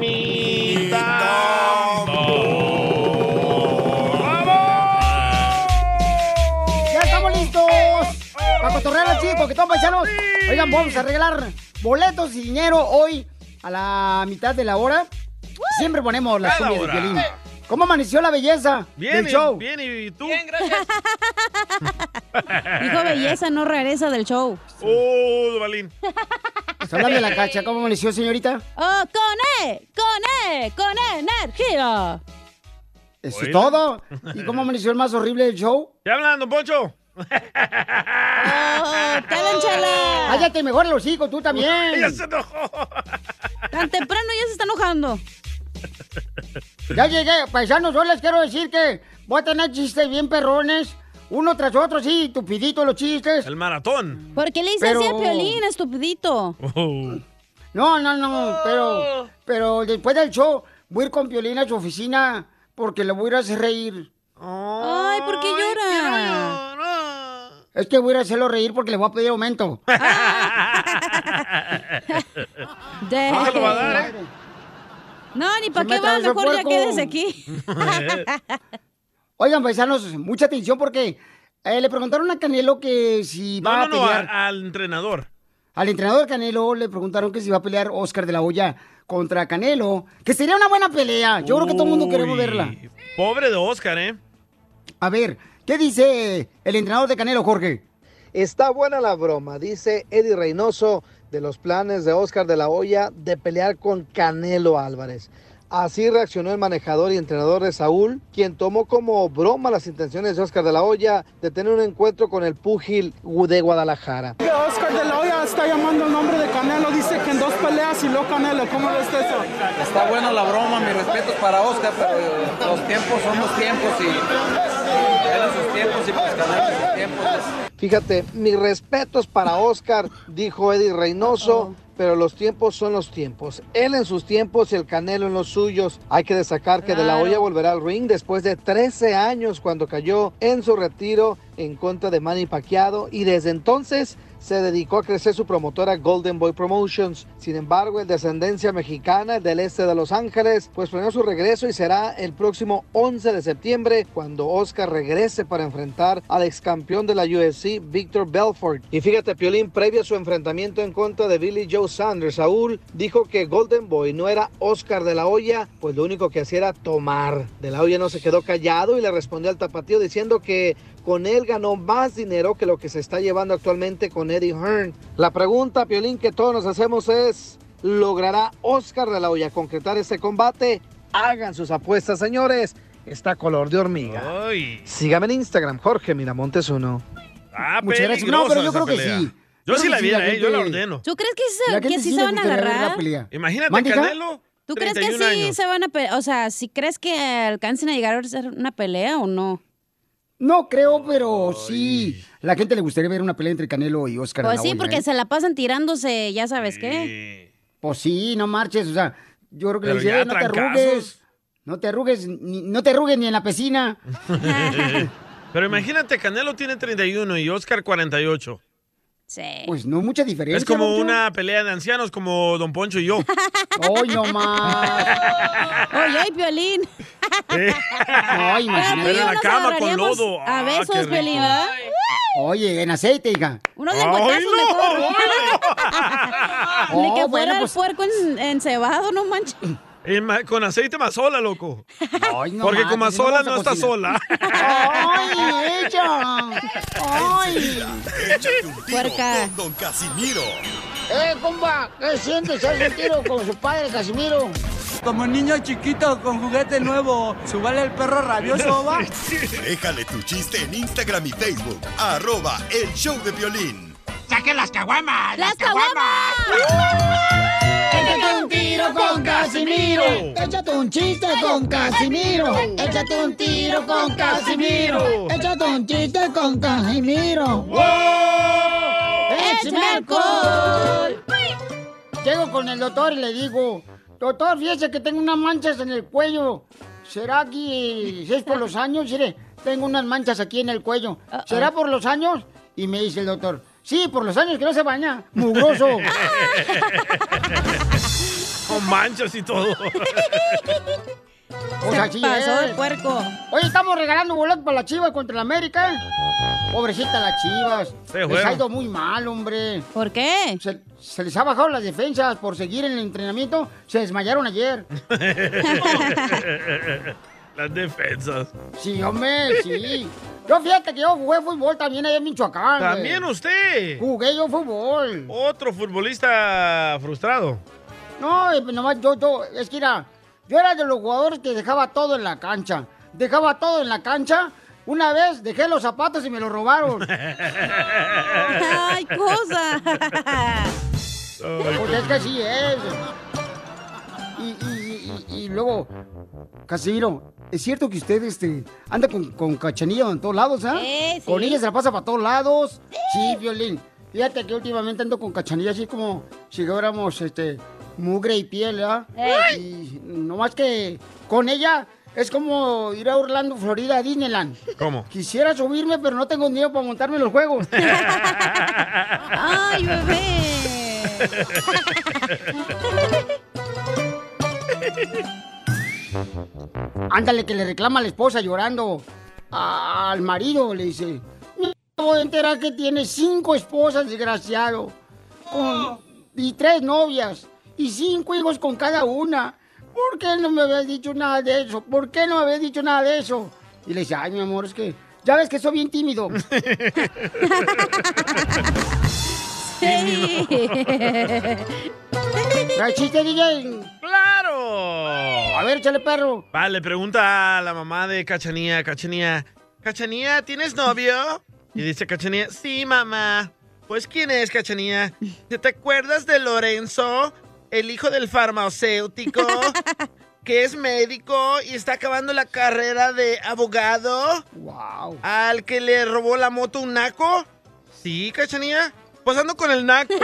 Mi ¡Ya estamos listos! Para cotorrear al chico, que todos paisanos. Oigan, vamos a regalar boletos y dinero hoy a la mitad de la hora. Siempre ponemos las Cada cumbias de violín. ¿Cómo amaneció la belleza Bien, del show? bien, ¿y tú? Dijo belleza, no regresa del show. ¡Oh, Duvalín! Está hablando de la cacha. ¿Cómo amaneció, señorita? ¡Oh, con E! ¡Con E! ¡Con E! ¡Energía! Eso es todo. ¿Y cómo amaneció el más horrible del show? ¿Qué hablan, don Poncho? ¡Oh! Cállate mejor los hijos, tú también. ¡Ya se enojó! Tan temprano ya se está enojando. Ya llegué, paisanos, yo les quiero decir que voy a tener chistes bien perrones, uno tras otro, sí, tupidito los chistes. El maratón. ¿Por qué le dices Pero- así a Piolín, estupidito? Oh. No, no, no, pero, pero después del show voy a ir con Piolín a su oficina porque le voy a hacer reír. Ay, ¿por qué llora? Es que voy a ir a hacerlo reír porque le voy a pedir aumento. De- No se lo va a dar, ¿eh? No, ni para qué va, mejor ya quédese aquí. Oigan, paisanos, mucha atención porque eh, le preguntaron a Canelo que si va No, no, a no, pelear. a- al entrenador. Al entrenador Canelo le preguntaron que si va a pelear Oscar de la Hoya contra Canelo, que sería una buena pelea. Yo creo que todo el mundo queremos verla. Pobre de Oscar, ¿eh? A ver, ¿qué dice el entrenador de Canelo, Jorge? Está buena la broma, dice Eddie Reynoso de los planes de Oscar de la Hoya de pelear con Canelo Álvarez. Así reaccionó el manejador y entrenador de Saúl, quien tomó como broma las intenciones de Oscar de la Hoya de tener un encuentro con el púgil de Guadalajara. Oscar de la Hoya está llamando el nombre de Canelo, dice que en dos peleas y luego Canelo, ¿cómo ves eso? Está buena la broma, mis respetos para Oscar, pero los tiempos son los tiempos y sus tiempos y pues sus tiempos. Fíjate, mis respetos para Oscar, dijo Eddie Reynoso, pero los tiempos son los tiempos. Él en sus tiempos y el Canelo en los suyos. Hay que destacar que De La Hoya volverá al ring después de 13 años cuando cayó en su retiro en contra de Manny Pacquiao y desde entonces se dedicó a crecer su promotora Golden Boy Promotions. Sin embargo, el de ascendencia mexicana del este de Los Ángeles, pues planeó su regreso y será el próximo 11 de septiembre cuando Oscar regrese para enfrentar al ex campeón de la UFC, Victor Belfort. Y fíjate, Piolín, previo a su enfrentamiento en contra de Billy Joe Sanders, Saúl dijo que Golden Boy no era Oscar de la Hoya, pues lo único que hacía era tomar. De la Hoya no se quedó callado y le respondió al tapatío diciendo que con él ganó más dinero que lo que se está llevando actualmente con Eddie Hearn. La pregunta, Piolín, que todos nos hacemos es, ¿logrará Oscar de la Hoya concretar este combate? Hagan sus apuestas, señores. Está color de hormiga. Ay. Sígame en Instagram, Jorge Miramontes uno. Ah, Muchas gracias. No, pero yo creo que sí. Yo sí la viera, la eh, yo la ordeno. ¿Tú crees que, se, que sí se le van a agarrar? Imagínate. ¿Tú crees que sí 31 años. se van a pelear? O sea, ¿si crees que alcancen a llegar a hacer una pelea o no? No creo, pero sí. La gente le gustaría ver una pelea entre Canelo y Oscar Pues sí, porque ¿eh? se la pasan tirándose, ya sabes qué. Pues sí, no marches, o sea, yo creo que le Pero "Eh, no te trancazos". arrugues, no te arrugues, ni, no te arrugues ni en la piscina. Pero imagínate, Canelo tiene 31 y Oscar 48. Sí. Pues no mucha diferencia. Es como Poncho. una pelea de ancianos como Don Poncho y yo. Ay, no más. Oye, ay, Piolín. Eh. Ay, imagínate. Pero en la cama con lodo. A Ah, besos, rico. Piolín, ¿verdad? Oye, en aceite, hija. Unos Ay, lengüetazos no, mejor. Ni Oh, que bueno, fuera el pues- puerco en, encebado, no manches. Ma- con aceite mazola, loco. Ay, no Porque con no mazola vamos a no está sola. Ay, ella. Ay. Échate un tiro Puerca. con Don Casimiro. Eh, compa, ¿qué sientes? ¿Haz un tiro con su padre, Casimiro? Como niño chiquito con juguete nuevo, subale el perro rabioso, va. Déjale tu chiste en Instagram y Facebook. Arroba el show de violín. ¡Las caguamas! Échate un tiro con Casimiro. Échate un chiste con Casimiro. Échate un tiro con Casimiro. Échate un chiste con Casimiro. ¡Échame alcohol! Llego con el doctor y le digo, doctor, fíjese que tengo unas manchas en el cuello. ¿Será que si es por los años? Mire, tengo unas manchas aquí en el cuello. ¿Será por los años? Y me dice el doctor, Sí, por los años que no se baña. Mugroso. Con manchas y todo. Pues Se así pasó es. de puerco. Oye, estamos regalando boletos para la Chivas contra la América. Pobrecita las Chivas. Sí, les ha ido muy mal, hombre. ¿Por qué? Se, se les ha bajado las defensas por seguir en el entrenamiento. Se desmayaron ayer. Las defensas. Sí, hombre, sí. Yo fíjate que yo jugué fútbol también allá en Michoacán. güey. También usted. Jugué yo fútbol. Otro futbolista frustrado. No, eh, nomás yo, yo, es que mira, yo era de los jugadores que dejaba todo en la cancha. Dejaba todo en la cancha. Una vez dejé los zapatos y me los robaron. ¡Ay, cosa! Pues es que así es. Y, y- y- y luego, Casimiro, ¿es cierto que usted este, anda con, con cachanilla en todos lados, ah? Eh, sí. Con ella se la pasa para todos lados. Sí, Violín. Fíjate que últimamente ando con cachanilla así como si fuéramos este, mugre y piel, ¿ah? Y nomás que con ella es como ir a Orlando, Florida, a Disneyland. ¿Cómo? Quisiera subirme, pero no tengo dinero para montarme en los juegos. ¡Ay, bebé! Ándale, que le reclama a la esposa llorando a- al marido, le dice. Me voy a enterar que tiene cinco esposas, desgraciado. Con- y tres novias. Y cinco hijos con cada una. ¿Por qué no me habías dicho nada de eso? ¿Por qué no me habías dicho nada de eso? Y le dice, ay, mi amor, es que ya ves que soy bien tímido. Sí. ¿Trae chiste, DJ? ¡Claro! A ver, échale perro. Vale, pregunta a la mamá de Cachanía, Cachanía, Cachanía, ¿tienes novio? Y dice Cachanía, sí, mamá. Pues, ¿quién es Cachanía? ¿Te acuerdas de Lorenzo, el hijo del farmacéutico, que es médico y está acabando la carrera de abogado? Wow. ¿Al que le robó la moto un naco? Sí, Cachanía. Pues ando con el naco.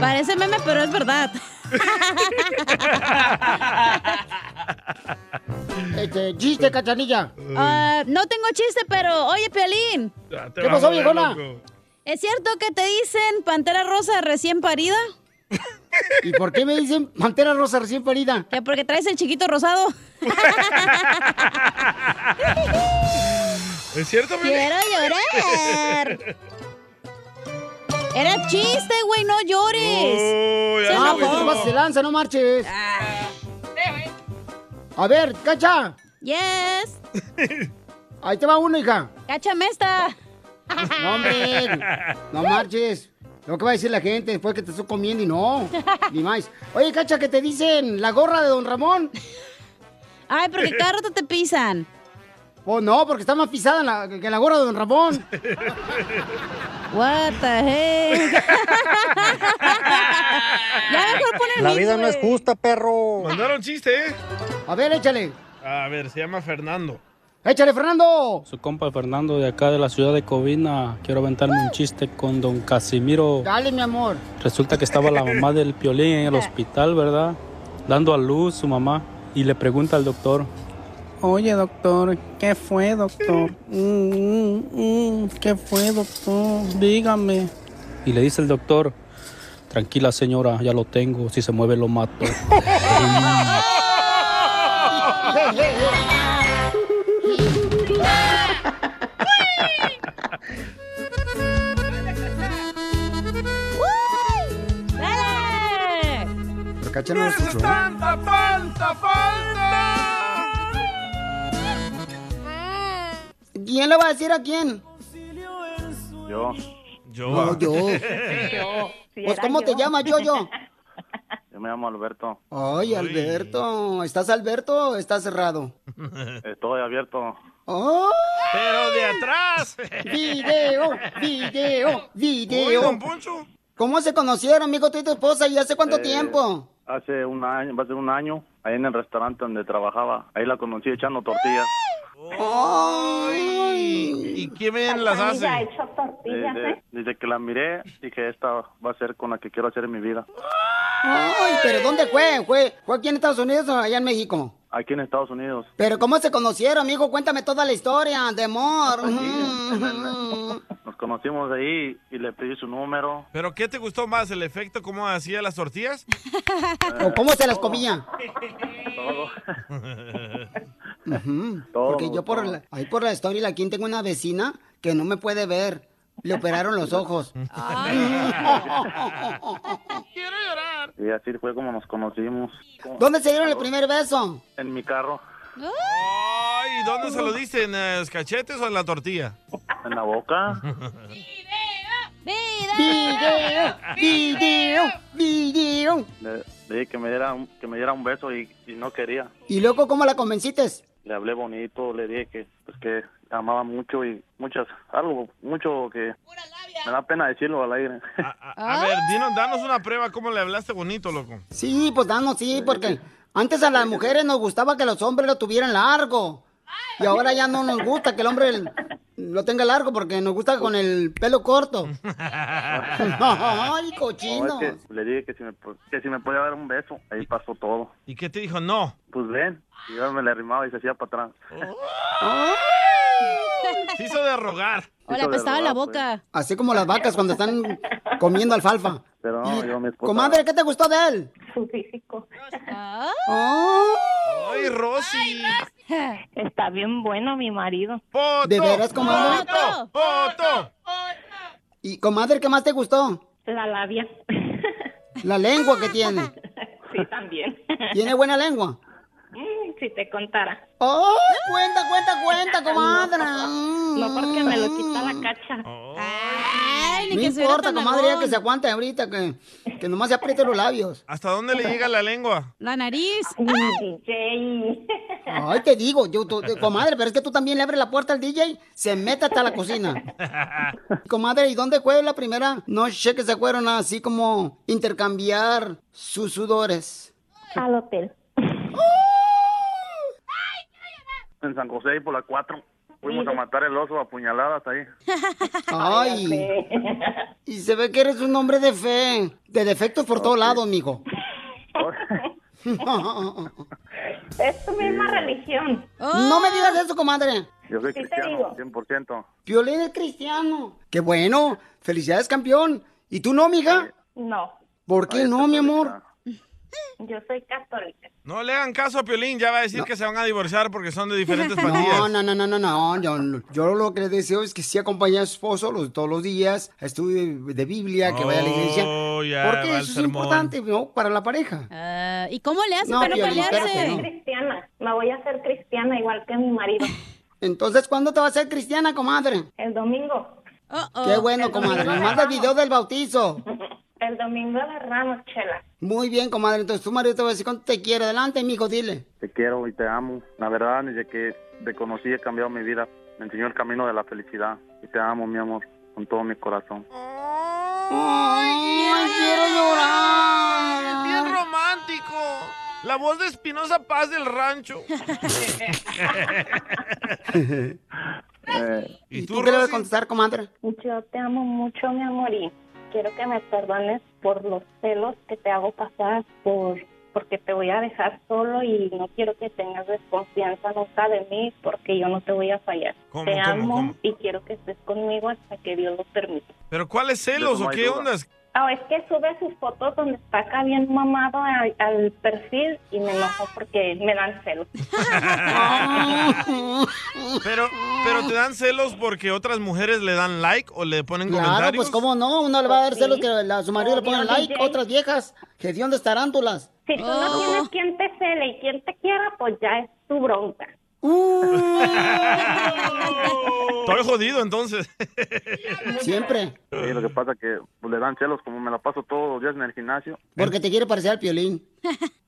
Parece meme, pero es verdad. Este, chiste, cachanilla. Ah, no tengo chiste, pero oye, te ¿Qué pasó, viejona? ¿es cierto que te dicen pantera rosa recién parida? ¿Y por qué me dicen pantera rosa recién parida? Que porque traes el chiquito rosado. ¿Es cierto? Quiero llorar. Era chiste, güey, no llores. Ya Se Ah, pues vas se lanza, no marches. A ver, cacha. Yes. Ahí te va uno, hija. Cáchame esta. No, hombre. No marches. Lo que va a decir la gente después que te estoy comiendo y no. Ni más. Oye, cacha, que te dicen la gorra de don Ramón. Ay, porque cada rato te pisan. Pues no, porque está más pisada en la- que la gorra de don Ramón. What the heck. ya mejor La vida no es justa, perro. Mandaron chiste, ¿eh? A ver, échale. A ver, se llama Fernando. Échale, Fernando. Su compa Fernando de acá de la ciudad de Covina. Quiero aventarme un chiste con don Casimiro. Dale, mi amor. Resulta que estaba la mamá del Piolín en el hospital, ¿verdad? Dando a luz su mamá. Y le pregunta al doctor. Oye, doctor, ¿qué fue, doctor? Mm, mm, mm, ¿Qué fue, doctor? Dígame. Y le dice el doctor, tranquila señora, ya lo tengo, si se mueve lo mato. ¡Dale! Pero cacha no lo escuchó. ¡Falta, falta, falta! ¿Quién le va a decir a quién? Yo, Yo. No, yo. Pues, ¿cómo te llamas, yo, yo? yo me llamo Alberto. Ay, Alberto. ¿Estás Alberto o estás cerrado? Estoy abierto. ¡Oh! Pero de atrás. Video, video, Uy, video. don Poncho. ¿Cómo se conocieron, amigo, tú y tu esposa? ¿Y hace cuánto Eh, tiempo? Hace un año, va a ser un año, ahí en el restaurante donde trabajaba. Ahí la conocí echando tortillas. Ay. ¿Y quién las hace? Desde, desde que la miré, dije, esta va a ser con la que quiero hacer en mi vida. Ay, pero ¿dónde fue? ¿Fue, fue aquí en Estados Unidos o allá en México? aquí en Estados Unidos. Pero ¿cómo se conocieron, amigo? Cuéntame toda la historia de amor. Mm. Nos conocimos ahí y le pedí su número. ¿Pero qué te gustó más? ¿El efecto cómo hacía las tortillas? ¿O cómo se las comía? Todo. Porque yo por la, ahí por la historia aquí tengo una vecina que no me puede ver. Le operaron los ojos. Y así fue como nos conocimos. ¿Dónde se dieron el primer beso? En mi carro, Ay, ¿dónde se lo diste? ¿En los cachetes o en la tortilla? en la boca. Video, video, video. Le, le dije que me diera un, que me diera un beso y, y no quería. ¿Y luego cómo la convenciste? Le hablé bonito, le dije que pues que la amaba mucho y muchas algo mucho que me da pena decirlo al aire. A ver, dinos, danos una prueba cómo le hablaste bonito, loco. Sí, pues danos, sí, porque antes a las mujeres nos gustaba que los hombres lo tuvieran largo. Y ahora ya no nos gusta que el hombre lo tenga largo porque nos gusta con el pelo corto. Ay, No, cochino. es que le dije que si, me, que si me podía dar un beso, ahí pasó todo. ¿Y qué te dijo? No. Pues ven, y yo me le arrimaba y se hacía para atrás. Se hizo de rogar. O le apestaba la boca. Así como las vacas cuando están comiendo alfalfa. Pero no, yo mi esposa... Comadre, ¿qué te gustó de él? Su físico. ¡Ay, Rosy! Está bien bueno mi marido. ¿De veras, comadre? ¡Foto! ¡Foto! ¿Y comadre, qué más te gustó? La labia. La lengua que tiene. Sí, también. ¿Tiene buena lengua? Mm, si te contara. ¡Oh! Cuenta, cuenta, cuenta, comadre. No porque me lo quita la cacha. Ay, No importa, comadre, ya que se aguante ahorita, que, que nomás se apriete los labios. ¿Hasta dónde le llega la lengua? La nariz. DJ. Ay, te digo, yo, tú- comadre, pero es que tú también le abres la puerta al DJ, se mete hasta la cocina. Comadre, ¿y dónde fue la primera noche que se fueron a así como intercambiar sus sudores? Al hotel. En San José y por la 4. Fuimos a matar el oso a puñaladas ahí. Ay, y se ve que eres un hombre de fe, de defectos por todos lados, mijo. Es tu misma religión. No me digas eso, comadre. Yo soy Sí cristiano, digo. 100%. Piolín es cristiano. Qué bueno, felicidades, campeón. ¿Y tú no, mija? No, ¿Por qué no, mi amor? Yo soy católica. No le hagan caso a Piolín, ya va a decir que se van a divorciar porque son de diferentes pandillas. No, no, no, no, no, no. Yo, yo lo que le deseo es que sí acompañe a su esposo los- todos los días, estudie de Biblia, que vaya a la iglesia. Oh, ya porque eso es importante, ¿no? Para la pareja. Ah, ¿Y cómo le hace No, para no Piolín, pelearse? Cristiana. Me voy a hacer cristiana igual que mi marido. Entonces, ¿cuándo te vas a ser cristiana, comadre? El domingo. Qué bueno, comadre. Me manda el video del bautizo. El domingo de Ramos, chela. Muy bien, comadre. Entonces, tu marido te va a decir cuánto te quiere. Adelante, mijo, dile. Te quiero y te amo. La verdad, desde que te conocí he cambiado mi vida. Me enseñó el camino de la felicidad. Y te amo, mi amor, con todo mi corazón. ¡Ay, quiero llorar! Bien romántico. La voz de Espinosa Paz del rancho. Eh, ¿Y tú qué le vas a contestar, comadre? Yo te amo mucho, mi amor, y quiero que me perdones por los celos que te hago pasar, por porque te voy a dejar solo y no quiero que tengas desconfianza nunca de mí porque yo no te voy a fallar. ¿Cómo, te cómo, amo cómo? y quiero que estés conmigo hasta que Dios lo permita. ¿Pero cuáles celos o qué duda. ondas? Ah, es que sube sus fotos donde está acá bien mamado al, al perfil y me enojo porque me dan celos. Pero, pero te dan celos porque otras mujeres le dan like o le ponen Claro, comentarios. pues cómo no, uno le va a dar celos que la- a su marido le pongan like, DJ. otras viejas, que de dónde estarán tarántulas. Si tú no tienes quien te cele y quien te quiera, pues ya es tu bronca. Estoy jodido entonces. Siempre, sí, lo que pasa que pues, le dan celos como me la paso todos los días en el gimnasio. porque te quiere parecer al piolín.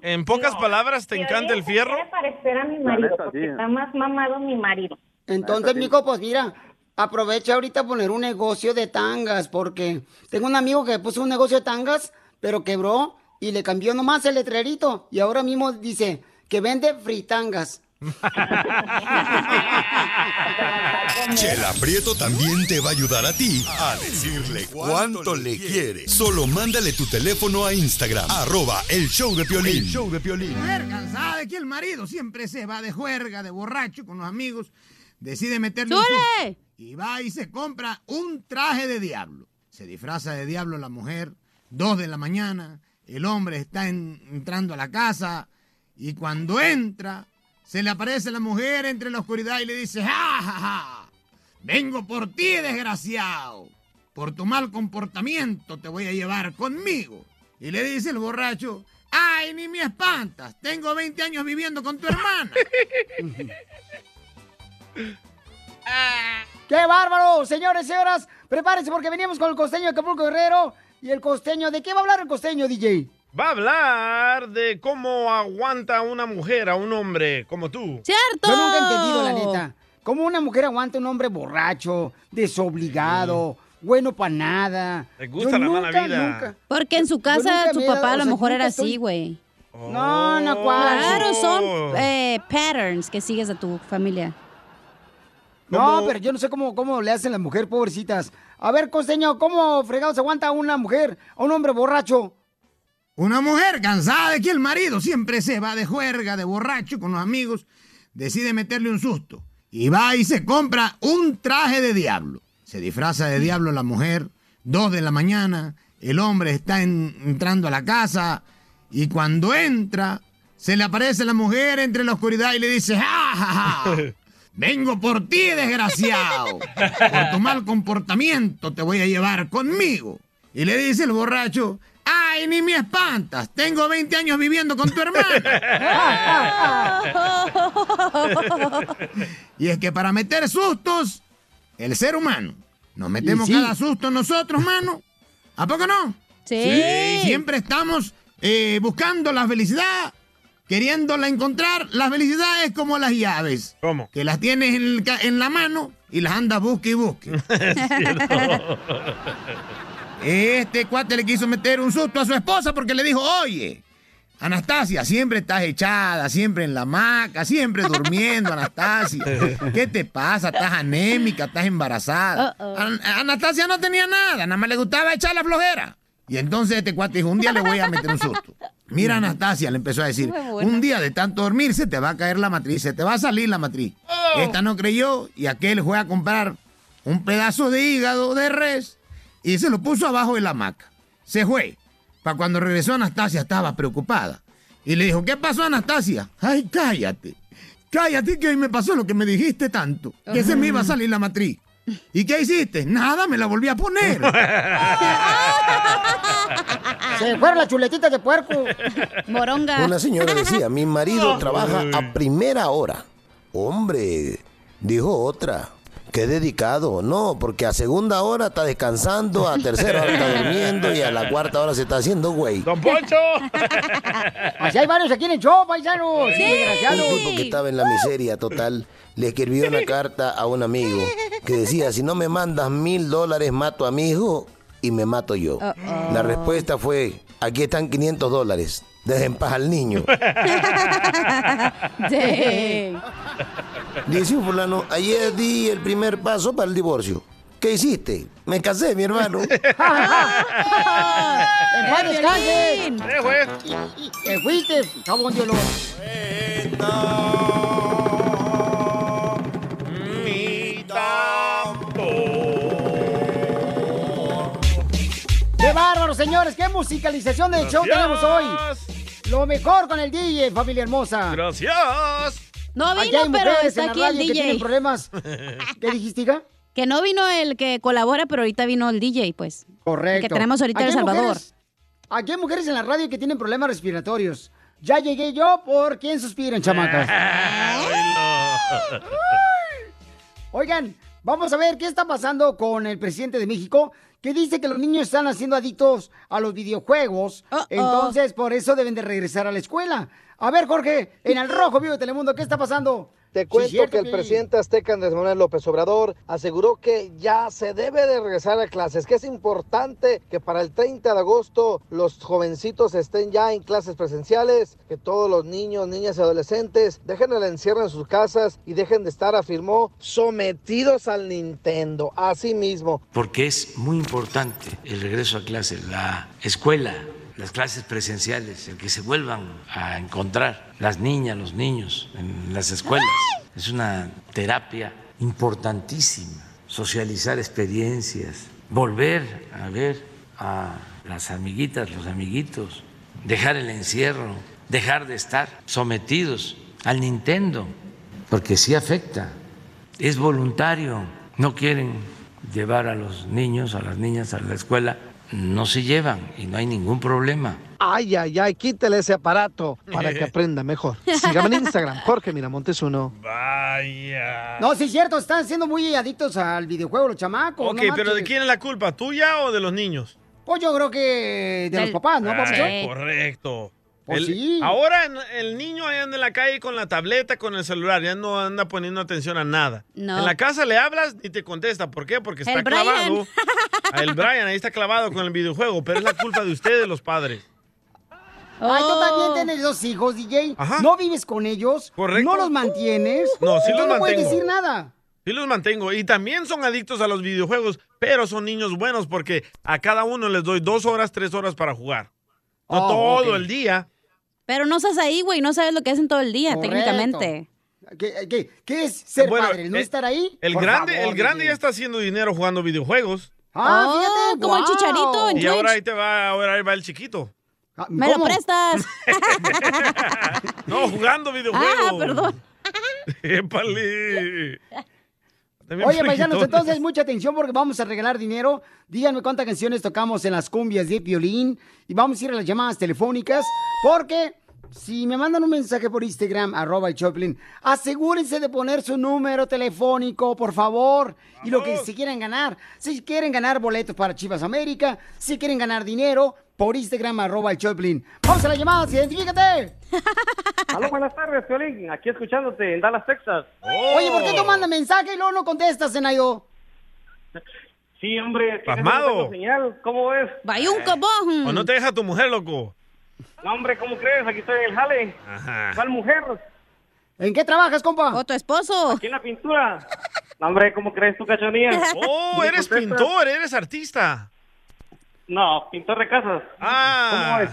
En pocas palabras, ¿te encanta el fierro? Quiere parecer a mi marido neta, porque sí. está más mamado mi marido. Entonces, mijo, pues mira, aprovecha ahorita a poner un negocio de tangas, porque tengo un amigo que puso un negocio de tangas, pero quebró y le cambió nomás el letrerito. Y ahora mismo dice que vende fritangas. Chela Prieto también te va a ayudar a ti a decirle cuánto le quiere. Solo mándale tu teléfono a Instagram, arroba el show de Piolín. El show de Piolín. Mujer cansada de que el marido siempre se va de juerga, de borracho con los amigos, decide meterle un y va y se compra un traje de diablo. Se disfraza de diablo la mujer, dos de la mañana, el hombre está en- entrando a la casa y cuando entra se le aparece la mujer entre la oscuridad y le dice, ¡Ja, ja, ja! Vengo por ti, desgraciado. Por tu mal comportamiento te voy a llevar conmigo. Y le dice el borracho, ¡ay, ni me espantas! Tengo 20 años viviendo con tu hermana. ¡Qué bárbaro! Señores y señoras, prepárense porque venimos con el costeño de Acapulco Guerrero. Y el costeño, ¿de qué va a hablar el costeño, DJ? Va a hablar de cómo aguanta una mujer a un hombre como tú. ¡Cierto! Yo nunca he entendido, la neta. ¿Cómo una mujer aguanta un hombre borracho, desobligado, bueno para nada? Le gusta la mala vida. Porque en su casa nunca su papá dado- a o lo sea, mejor nunca era estoy- así, güey. No, no, ¿cuál? Claro, son eh, patterns que sigues de tu familia. No, pero yo no sé cómo, cómo le hacen las mujeres, pobrecitas. A ver, costeño, ¿cómo fregados aguanta a una mujer, a un hombre borracho? Una mujer cansada de que el marido siempre se va de juerga, de borracho con los amigos, decide meterle un susto. Y va y se compra un traje de diablo. Se disfraza de diablo la mujer, dos de la mañana, el hombre está en- entrando a la casa y cuando entra se le aparece la mujer entre la oscuridad y le dice, ¡Ja, ja, ja! Vengo por ti, desgraciado. Por tu mal comportamiento te voy a llevar conmigo. Y le dice el borracho, ¡ay, ni me espantas! Tengo 20 años viviendo con tu hermana. y es que para meter sustos, el ser humano, nos metemos sí. cada susto nosotros, mano. ¿A poco no? Sí. Siempre estamos eh, buscando la felicidad, queriéndola encontrar. La felicidad es como las llaves. ¿Cómo? Que las tienes en, el ca- en la mano y las andas busque y busque. Este cuate le quiso meter un susto a su esposa porque le dijo, oye, Anastasia, siempre estás echada, siempre en la hamaca, siempre durmiendo, Anastasia. ¿Qué te pasa? Estás anémica, estás embarazada. An- Anastasia no tenía nada, nada más le gustaba echar la flojera. Y entonces este cuate dijo, un día le voy a meter un susto. Mira, Anastasia, le empezó a decir, un día de tanto dormir se te va a caer la matriz, se te va a salir la matriz. Esta no creyó y aquel fue a comprar un pedazo de hígado de res y se lo puso abajo de la hamaca. Se fue. Para cuando regresó Anastasia estaba preocupada. Y le dijo, ¿qué pasó Anastasia? Ay, cállate. Cállate que hoy me pasó lo que me dijiste tanto. Que se me iba a salir la matriz. ¿Y qué hiciste? Nada, me la volví a poner. Se fueron las chuletitas de puerco. Moronga. Una señora decía, mi marido trabaja a primera hora. Hombre, dijo otra. Qué dedicado. No, porque a segunda hora está descansando, a tercera hora está durmiendo y a la cuarta hora se está haciendo güey. ¡Don Poncho! Así hay varios aquí en el show, paisanos. Un Desgraciados. tipo que estaba en la miseria total le escribió una carta a un amigo que decía, si no me mandas mil dólares, mato a mi hijo y me mato yo. Uh-oh. La respuesta fue, aquí están 500 dólares, dejen en paz al niño. Dice un fulano, ayer di el primer paso para el divorcio. ¿Qué hiciste? Me casé, mi hermano. ¡En paz descanse! ¡Te fuiste, jabón de olor! Bárbaro, señores! ¡Qué musicalización del show tenemos hoy! Lo mejor con el DJ, familia hermosa. Gracias. No vino, hay pero está aquí el radio que tienen DJ. problemas. ¿Qué dijiste, hija? Que no vino el que colabora, pero ahorita vino el DJ, pues. Correcto. El que tenemos ahorita en Aquí El hay Salvador. mujeres- aquí hay mujeres en la radio que tienen problemas respiratorios. Ya llegué yo por quién suspiran, chamacas. Oigan, vamos a ver qué está pasando con el presidente de México, que dice que los niños están haciendo adictos a los videojuegos. Entonces, por eso deben de regresar a la escuela. A ver, Jorge, en el Rojo Vivo de Telemundo, ¿qué está pasando? Te cuento cierto, que el presidente azteca Andrés Manuel López Obrador aseguró que ya se debe de regresar a clases, que es importante que para el 30 de agosto los jovencitos estén ya en clases presenciales, que todos los niños, niñas y adolescentes dejen el encierro en sus casas y dejen de estar, afirmó, sometidos al Nintendo. Así mismo, porque es muy importante el regreso a clase, la escuela, las clases presenciales, el que se vuelvan a encontrar las niñas, los niños en las escuelas. Es una terapia importantísima, socializar experiencias, volver a ver a las amiguitas, los amiguitos, dejar el encierro, dejar de estar sometidos al Nintendo, porque sí afecta, es voluntario, no quieren llevar a los niños, a las niñas a la escuela, no se llevan y no hay ningún problema. ay, ay, ay, quítele ese aparato para que aprenda mejor. Sígame en Instagram, Jorge Miramontes uno. Vaya. No, sí es cierto, están siendo muy adictos al videojuego los chamacos. Ok, no pero ¿de quién es la culpa? ¿Tuya o de los niños? Pues yo creo que de los papás, ¿no, Ah, correcto. Pues El- sí. Ahora el niño ahí anda en la calle con la tableta, con el celular, ya no anda poniendo atención a nada. No. En la casa le hablas y te contesta. ¿Por qué? Porque está El clavado. El Brian ahí está clavado con el videojuego, pero es la culpa de ustedes, los padres. Ay, tú Oh. también tienes dos hijos, DJ. Ajá. No vives con ellos. Correcto. No los mantienes. No, sí los no puedes mantengo. decir nada. Sí los mantengo. Y también son adictos a los videojuegos, pero son niños buenos porque a cada uno les doy dos horas, tres horas para jugar. No Oh, todo el día. Pero no estás ahí, güey, no sabes lo que hacen todo el día, Correcto. técnicamente. ¿Qué, qué- qué es ser Bueno, padre? ¿No eh, estar ahí? El Por grande, favor, el grande ya está haciendo dinero jugando videojuegos. Ah, Oh, fíjate, como el. Chicharito en Y ahora ahí te va, ahora ahí va el chiquito. Ah, Me lo prestas. No, jugando videojuegos. ah, perdón. Épale. Oye, paisanos, entonces mucha atención porque vamos a regalar dinero. Díganme cuántas canciones tocamos en las cumbias de violín y vamos a ir a las llamadas telefónicas porque si me mandan un mensaje por Instagram, arroba el Choplin, asegúrense de poner su número telefónico, por favor, y lo que si quieren ganar. Si quieren ganar boletos para Chivas América, si quieren ganar dinero, por Instagram, arroba el Choplin. Vamos a las llamadas, identifícate. Aló, buenas tardes, Piolín. Aquí escuchándote en Dallas, Texas. Oye, ¿por qué tú mandas mensaje y luego no contestas, Zenayo? Sí, hombre. es Pasmado. señal. ¿Cómo ves? Vaya un cobón. O no te deja tu mujer, loco. No, hombre, ¿cómo crees? Aquí estoy en el jale. Ajá. ¿Cuál mujer? ¿En qué trabajas, compa? O tu esposo. Aquí en la pintura. No, hombre, ¿cómo crees tú, cachonía? Oh, eres contestas. pintor, eres artista. No, pintor de casas. Ah.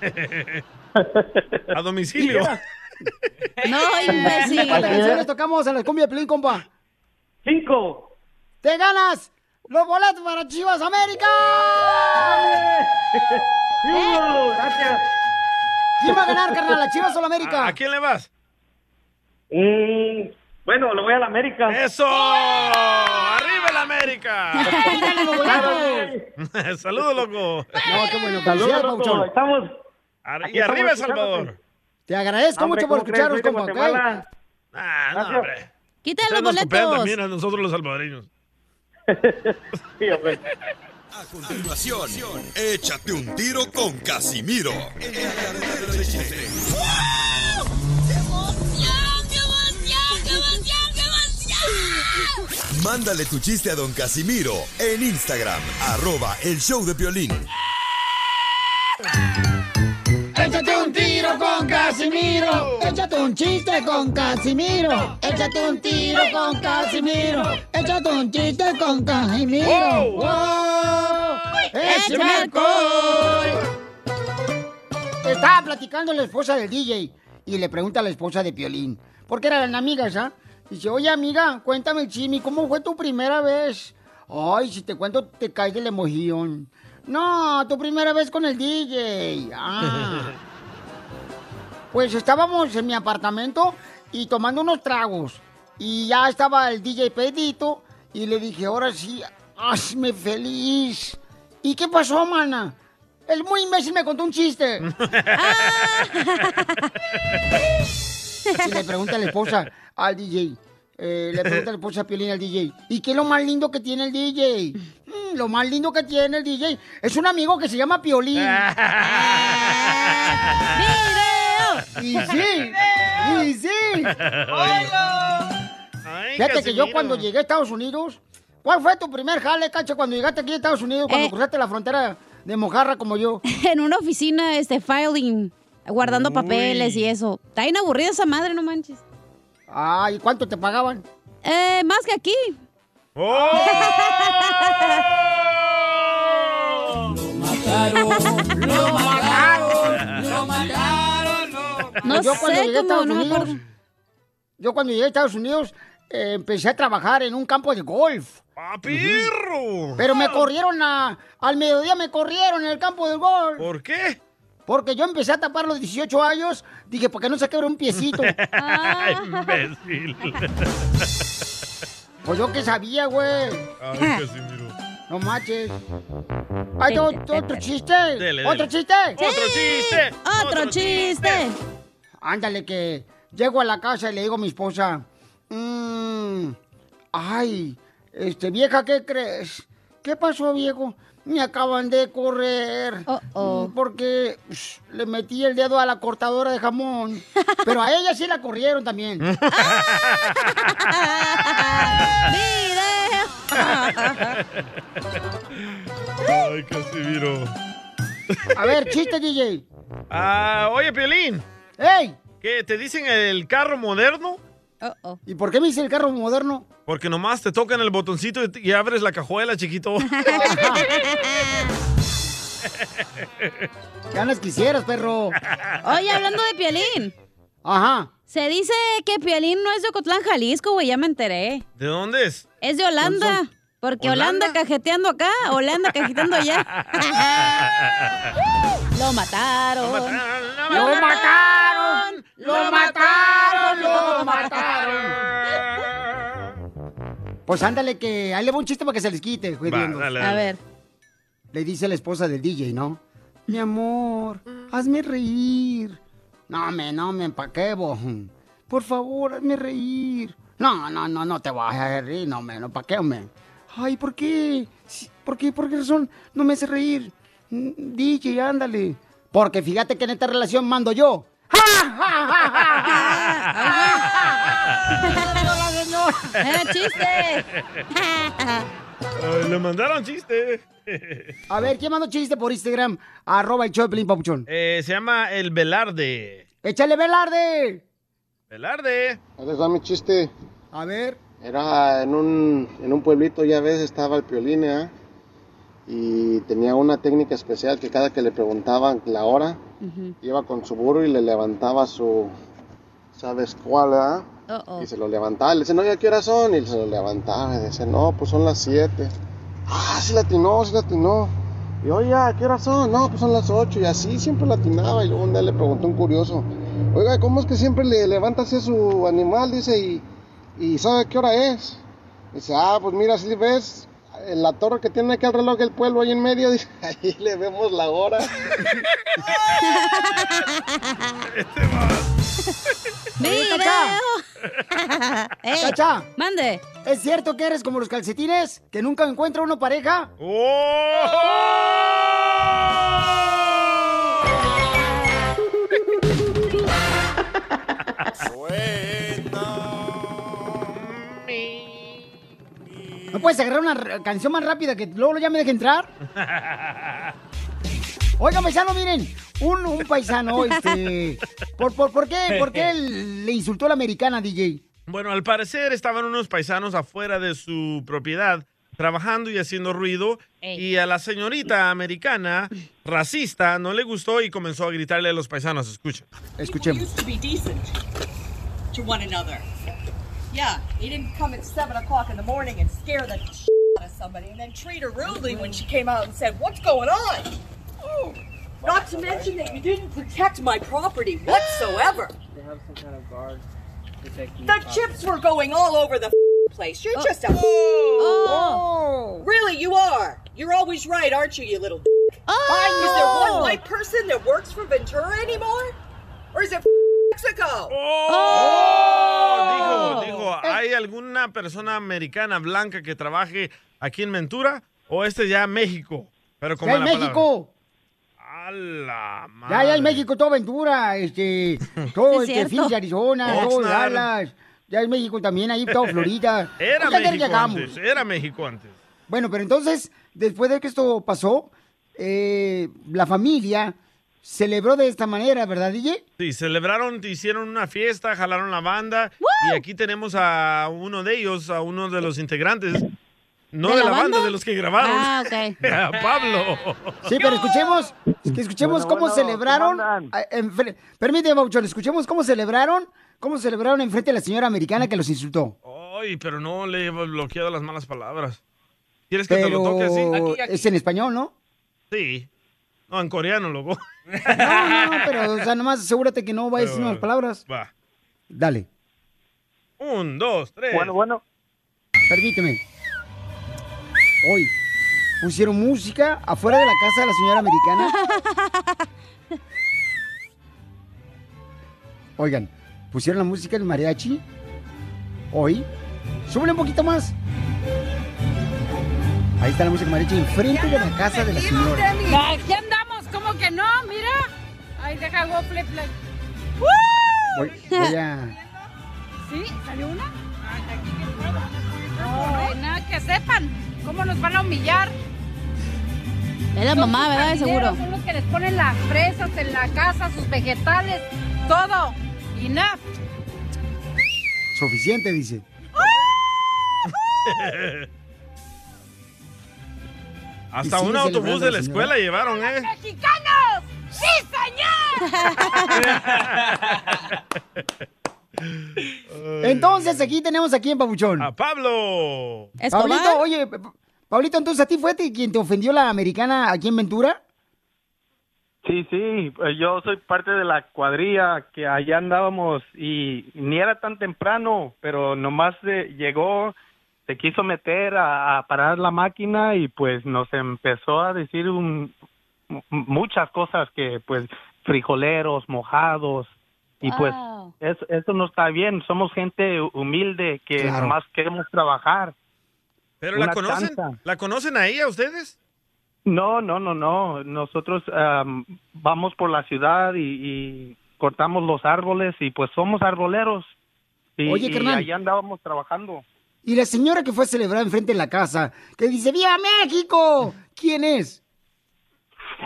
A domicilio. No, imbécil. ¿Cuántas canciones tocamos en la cumbia de Pelín, compa? Cinco. ¡Te ganas los boletos para Chivas América! ¡Uh! Gracias. ¿Quién va a ganar, carnal? ¿La Chivas o la América? ¿A, a quién le vas? Mm, bueno, lo voy a la América. ¡Eso! ¡Arriba el América! ¡Díganle los boletos! Saludos, loco. No, qué bueno. Saludos, loco. Estamos. Ar- Aquí Y arriba El estamos Salvador. Te agradezco Hombre, mucho por escucharnos, compa, ¿ok? Guatemala. Ah, no, hombre. Quítale los boletos. también a nosotros los salvadoreños. Sí, hombre. A continuación, échate un tiro con Casimiro. Mándale tu chiste a don Casimiro en Instagram, arroba el show de violín. Échate un tiro con Casimiro. Échate un chiste con Casimiro. Échate un tiro con Casimiro. Échate un chiste con Casimiro. ¡Wow! ¡Wow! ¡Échame alcohol! Estaba platicando la esposa del DJ y le pregunta a la esposa de Piolín, porque eran amigas, ¿ah? Dice, oye amiga, cuéntame, Chimi, ¿cómo fue tu primera vez? Ay, si te cuento, te caes de la emoción. No, tu primera vez con el DJ. Ah. Pues estábamos en mi apartamento y tomando unos tragos. Y ya estaba el DJ pedito y le dije, ahora sí, hazme feliz. ¿Y qué pasó, mana? El muy imbécil me contó un chiste. Y le pregunta a la esposa al DJ. eh, le pregunta a la esposa Piolín al DJ. ¿Y qué es lo más lindo que tiene el DJ? "Mm, lo más lindo que tiene el DJ es un amigo que se llama Piolín. Y sí, y sí. Fíjate que yo cuando llegué a Estados Unidos, ¿cuál fue tu primer jale, cacha, cuando llegaste aquí a Estados Unidos, cuando Eh. cruzaste la frontera de mojarra como yo? en una oficina, este, filing, guardando papeles y eso. Está bien aburrida esa madre, no manches. Ay, ¿cuánto te pagaban? Eh, más que aquí. ¡Oh! ¡Lo mataron! ¡Lo mataron! No yo cuando llegué a Estados no Unidos, yo cuando llegué a Estados Unidos, eh, empecé a trabajar en un campo de golf. ¡Ah, perro! Pero me corrieron a, al mediodía, me corrieron en el campo de golf. ¿Por qué? Porque yo empecé a tapar los 18 años, dije, ¿por qué no se quebra un piecito? Imbécil. Pues yo que sabía, güey. Ay, Casimiro. No manches. ¿Hay otro, otro chiste? Dele, ¿Otro dele. chiste? ¡Otro chiste! Otro chiste. Ándale, que llego a la casa y le digo a mi esposa, "Mm, ay, este, vieja, ¿qué crees? ¿Qué pasó, viejo? Me acaban de correr. Porque psh, le metí el dedo a la cortadora de jamón. Pero a ella sí la corrieron también. Ay, Casimiro. A ver, chiste, DJ. Ah, oye, Piolín. ¡Ey! ¿Qué? ¿Te dicen el carro moderno? ¿Y por qué me dice el carro moderno? Porque nomás te tocan el botoncito y, y abres la cajuela, chiquito. Ganas quisieras, perro. Oye, hablando de Piolín. Ajá. Se dice que Piolín no es de Ocotlán, Jalisco, güey, ya me enteré. ¿De dónde es? Es de Holanda. Porque Holanda, ¿Holanda? cajeteando acá, Holanda cajeteando allá. Lo mataron. ¡Lo mataron! ¡Lo mataron! ¡Lo mataron! Pues ándale, que ahí le va un chiste para que se les quite, güey. Va, Diego. dale, dale. A ver. Le dice la esposa del DJ, ¿no? Mi amor, hazme reír. No, me, no me empaqué, bo. Por favor, hazme reír. No, no, no, no te vas a reír, no, me, no, ¿pa' qué, hombre? Ay, ¿por qué? ¿Por qué? ¿Por qué razón no me hace reír? Mm, DJ, ándale. Porque fíjate que en esta relación mando yo. ¡Eh, chiste! Ay, le mandaron chiste. A ver, ¿quién mandó chiste por Instagram? Arroba el show de Pelín Papuchón. Eh, se llama El Velarde. ¡Échale, Velarde! Velarde. Ahí les va mi chiste. A ver. Era en un, en un pueblito, ya ves, estaba el piolín, ¿eh? Y tenía una técnica especial que cada que le preguntaban la hora, iba con su burro y le levantaba su, ¿sabes cuál, ah? Y se lo levantaba, le dice, no, ¿ya qué horas son? Y se lo levantaba y dice, no, pues son las siete. Ah, sí latinó, sí latinó. Y oye, ¿a qué horas son? No, pues son las ocho. Y así siempre latinaba. Y luego un día le preguntó un curioso, oiga, ¿cómo es que siempre le levanta así a su animal? Dice, y, y ¿sabe qué hora es? Dice, ah, pues mira, si ves en la torre que tiene aquí el reloj del pueblo ahí en medio, dice, ahí le vemos la hora. ¡Video! Cacha. Ey, Cacha. Mande. ¿Es cierto que eres como los calcetines? ¿Que nunca encuentra uno pareja? ¿No puedes agarrar una canción más rápida que luego ya me deje entrar? Oiga, paisano, miren, un, un paisano, este... ¿por, por, por qué, ¿Por qué él le insultó a la americana, DJ? Bueno, al parecer estaban unos paisanos afuera de su propiedad trabajando y haciendo ruido y a la señorita americana racista no le gustó y comenzó a gritarle a los paisanos. Escuchen. Escuchemos. Yeah, he didn't come at 7 o'clock in the morning and scare the shit out of somebody and then treat her rudely when she came out and said, What's going on? Oh, Not to mention that you didn't protect my property whatsoever. They have some kind of guard protecting The chips were going all over the place. You're oh. just a. Oh. Really, you are. You're always right, aren't you, you little. Oh. Is there one oh. white person that works for Ventura anymore? Or is it Mexico? Oh, dijo, dijo, ¿hay alguna persona americana blanca que trabaje aquí en Ventura o este ya México? Pero como ¡En la palabra. México! ¡Hala, Ya, ya en México todo Ventura, este, todo Sí, este. Phoenix, Arizona, todo Oxnard. Dallas. Ya en México también, ahí todo Florida. Era México llegamos. antes, era México antes. Bueno, pero entonces, después de que esto pasó, eh, la familia celebró de esta manera, ¿verdad, DJ? Sí, celebraron, hicieron una fiesta, jalaron la banda y aquí tenemos a uno de ellos, a uno de los integrantes, no ¿De de, la la, banda? banda? de los que grabaron, Ah, ok. a Pablo. Sí, pero escuchemos, que escuchemos Bueno, cómo bueno, celebraron. Permíteme, Bauchón, escuchemos cómo celebraron, cómo celebraron enfrente de la señora americana que los insultó. Ay, pero no le he bloqueado las malas palabras. ¿Quieres que te lo Pero toque así? es en español, ¿no? Sí. No, en coreano, loco. No, no, pero, o sea, nomás asegúrate que no vayas a decir unas palabras. Va. Dale. Un, dos, tres. Bueno, bueno. Permíteme. Hoy pusieron música afuera de la casa de la señora americana. Oigan, pusieron la música del mariachi. Hoy. Súbele un poquito más. Ahí está la música del mariachi enfrente de la casa de la señora. Ay, deja go flip flip. Voy, voy a. ¿Sí? ¿Salió una? Ay, de aquí que puedo. No, reina, que sepan cómo nos van a humillar. Es la mamá, ¿verdad? De seguro. Son los que les ponen las fresas en la casa, sus vegetales, todo. Enough. Suficiente, dice. Hasta un autobús de la la señora. escuela llevaron, ¿eh? ¡Mexicanos! ¡Sí, señor! Entonces, aquí tenemos aquí en Pabuchón. A Pablo. Pablito, oye, Pa- Pablito, entonces a ti fue ti quien te ofendió la americana aquí en Ventura. Sí, sí, eh, yo soy parte de la cuadrilla que allá andábamos y ni era tan temprano, pero nomás eh, llegó, se quiso meter a, a parar la máquina y pues nos empezó a decir un- muchas cosas que pues frijoleros, mojados y pues eso, eso no está bien, somos gente humilde que Claro. nomás queremos trabajar. ¿Pero la conocen? ¿La conocen a ella ustedes? No, no, no, no. Nosotros am, vamos por la ciudad y, y cortamos los árboles y pues somos arboleros. Y, Oye, y allá andábamos trabajando. Y la señora que fue a celebrar enfrente de la casa, que dice, ¡Viva México! ¿Quién es?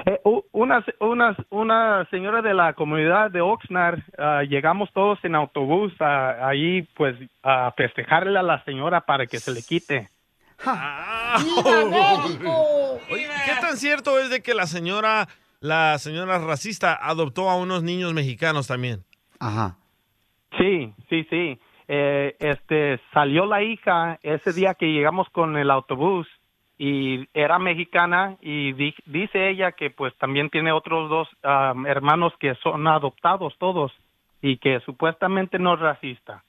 Eh, una, una, una señora de la comunidad de Oxnard, ah, llegamos todos en autobús a- ahí pues a festejarle a la señora para que se le quite. Oye, ¿qué tan cierto es de que la señora, la señora racista adoptó a unos niños mexicanos también? Ajá. Sí, sí, sí. Eh, este salió la hija ese día que llegamos con el autobús y era mexicana y di- dice ella que pues también tiene otros dos am, hermanos que son adoptados todos y que supuestamente no es racista.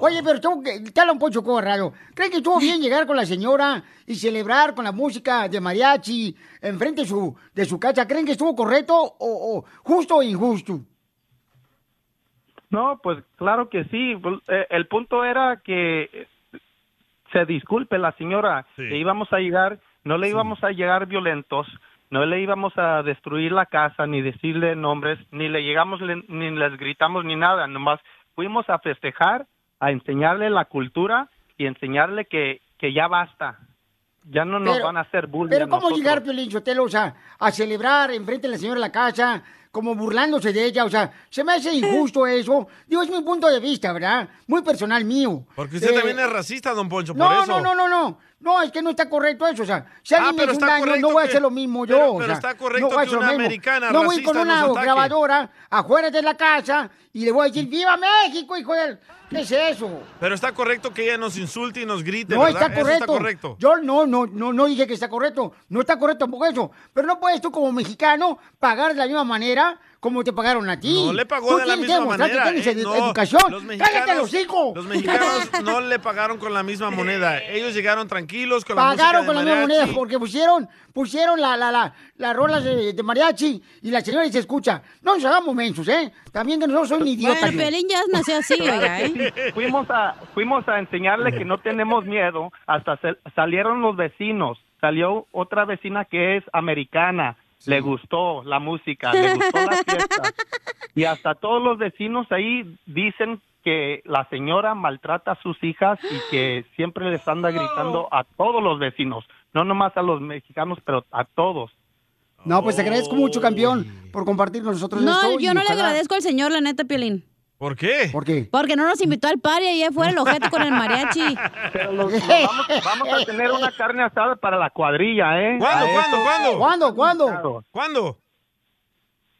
Oye, pero tú, te habla un poco raro. ¿Creen que estuvo bien llegar con la señora y celebrar con la música de mariachi enfrente de su, de su casa? ¿Creen que estuvo correcto o, o justo o injusto? No, pues claro que sí. Pues, eh, El punto era que se disculpe la señora. Le íbamos a llegar, no le íbamos a llegar violentos, no le íbamos a destruir la casa, ni decirle nombres, ni le llegamos, le- ni les gritamos, ni nada. Nomás fuimos a festejar, a enseñarle la cultura y enseñarle que, que ya basta. Ya no nos Pero- van a hacer bullying. Pero ¿cómo nosotros. llegar, Piolín Sotelo, o sea, a celebrar enfrente de la señora de la casa, como burlándose de ella? O sea, se me hace injusto eso. Digo, es mi punto de vista, ¿verdad? Muy personal mío. Porque usted Eh, también es racista, don Poncho, por No, eso. no, no, no, no. No, es que no está correcto eso. O sea, si Ah, alguien me hace un daño, no voy a hacer lo mismo yo. pero- o sea, está correcto no voy a que lo una mismo. americana No voy con una grabadora afuera de la casa y le voy a decir, ¡Viva México, hijo de... ¿Qué es eso? Pero está correcto que ella nos insulte y nos grite, No ¿verdad? está Eso correcto. está correcto. Yo no, no, no, no dije que está correcto. No está correcto tampoco eso. Pero no puedes tú como mexicano pagar de la misma manera como te pagaron a ti. No le pagó Tú de la tienes que misma demostrar que manera. tienes eh, no. educación. Los ¡Cállate los mexicanos, hijos! los mexicanos no le pagaron con la misma moneda. Ellos llegaron tranquilos con la Pagaron con de la misma moneda porque pusieron, pusieron la, la, la, las rolas de, de mariachi y la señora se escucha. No nos hagamos mensos, ¿eh? También que nosotros somos idiotas. Bueno, yo. Pelín ya nació así, oiga, ¿eh? sí. Fuimos a, fuimos a enseñarle que no tenemos miedo. Hasta sal- salieron los vecinos. Salió otra vecina que es americana le gustó la música, le gustó la fiesta. Y hasta todos los vecinos ahí dicen que la señora maltrata a sus hijas y que siempre les anda gritando a todos los vecinos, no nomás a los mexicanos, pero a todos. No, pues te agradezco mucho, campeón, por compartir con nosotros. No, yo no le agradezco al señor, la neta, Piolín. ¿Por qué? ¿Por qué? Porque no nos invitó al party ahí afuera el ojete con el mariachi. Pero los- los vamos, vamos a tener una carne asada para la cuadrilla, ¿eh? ¿Cuándo, cuándo, cuándo? ¿Cuándo, cuándo? ¿Cuándo?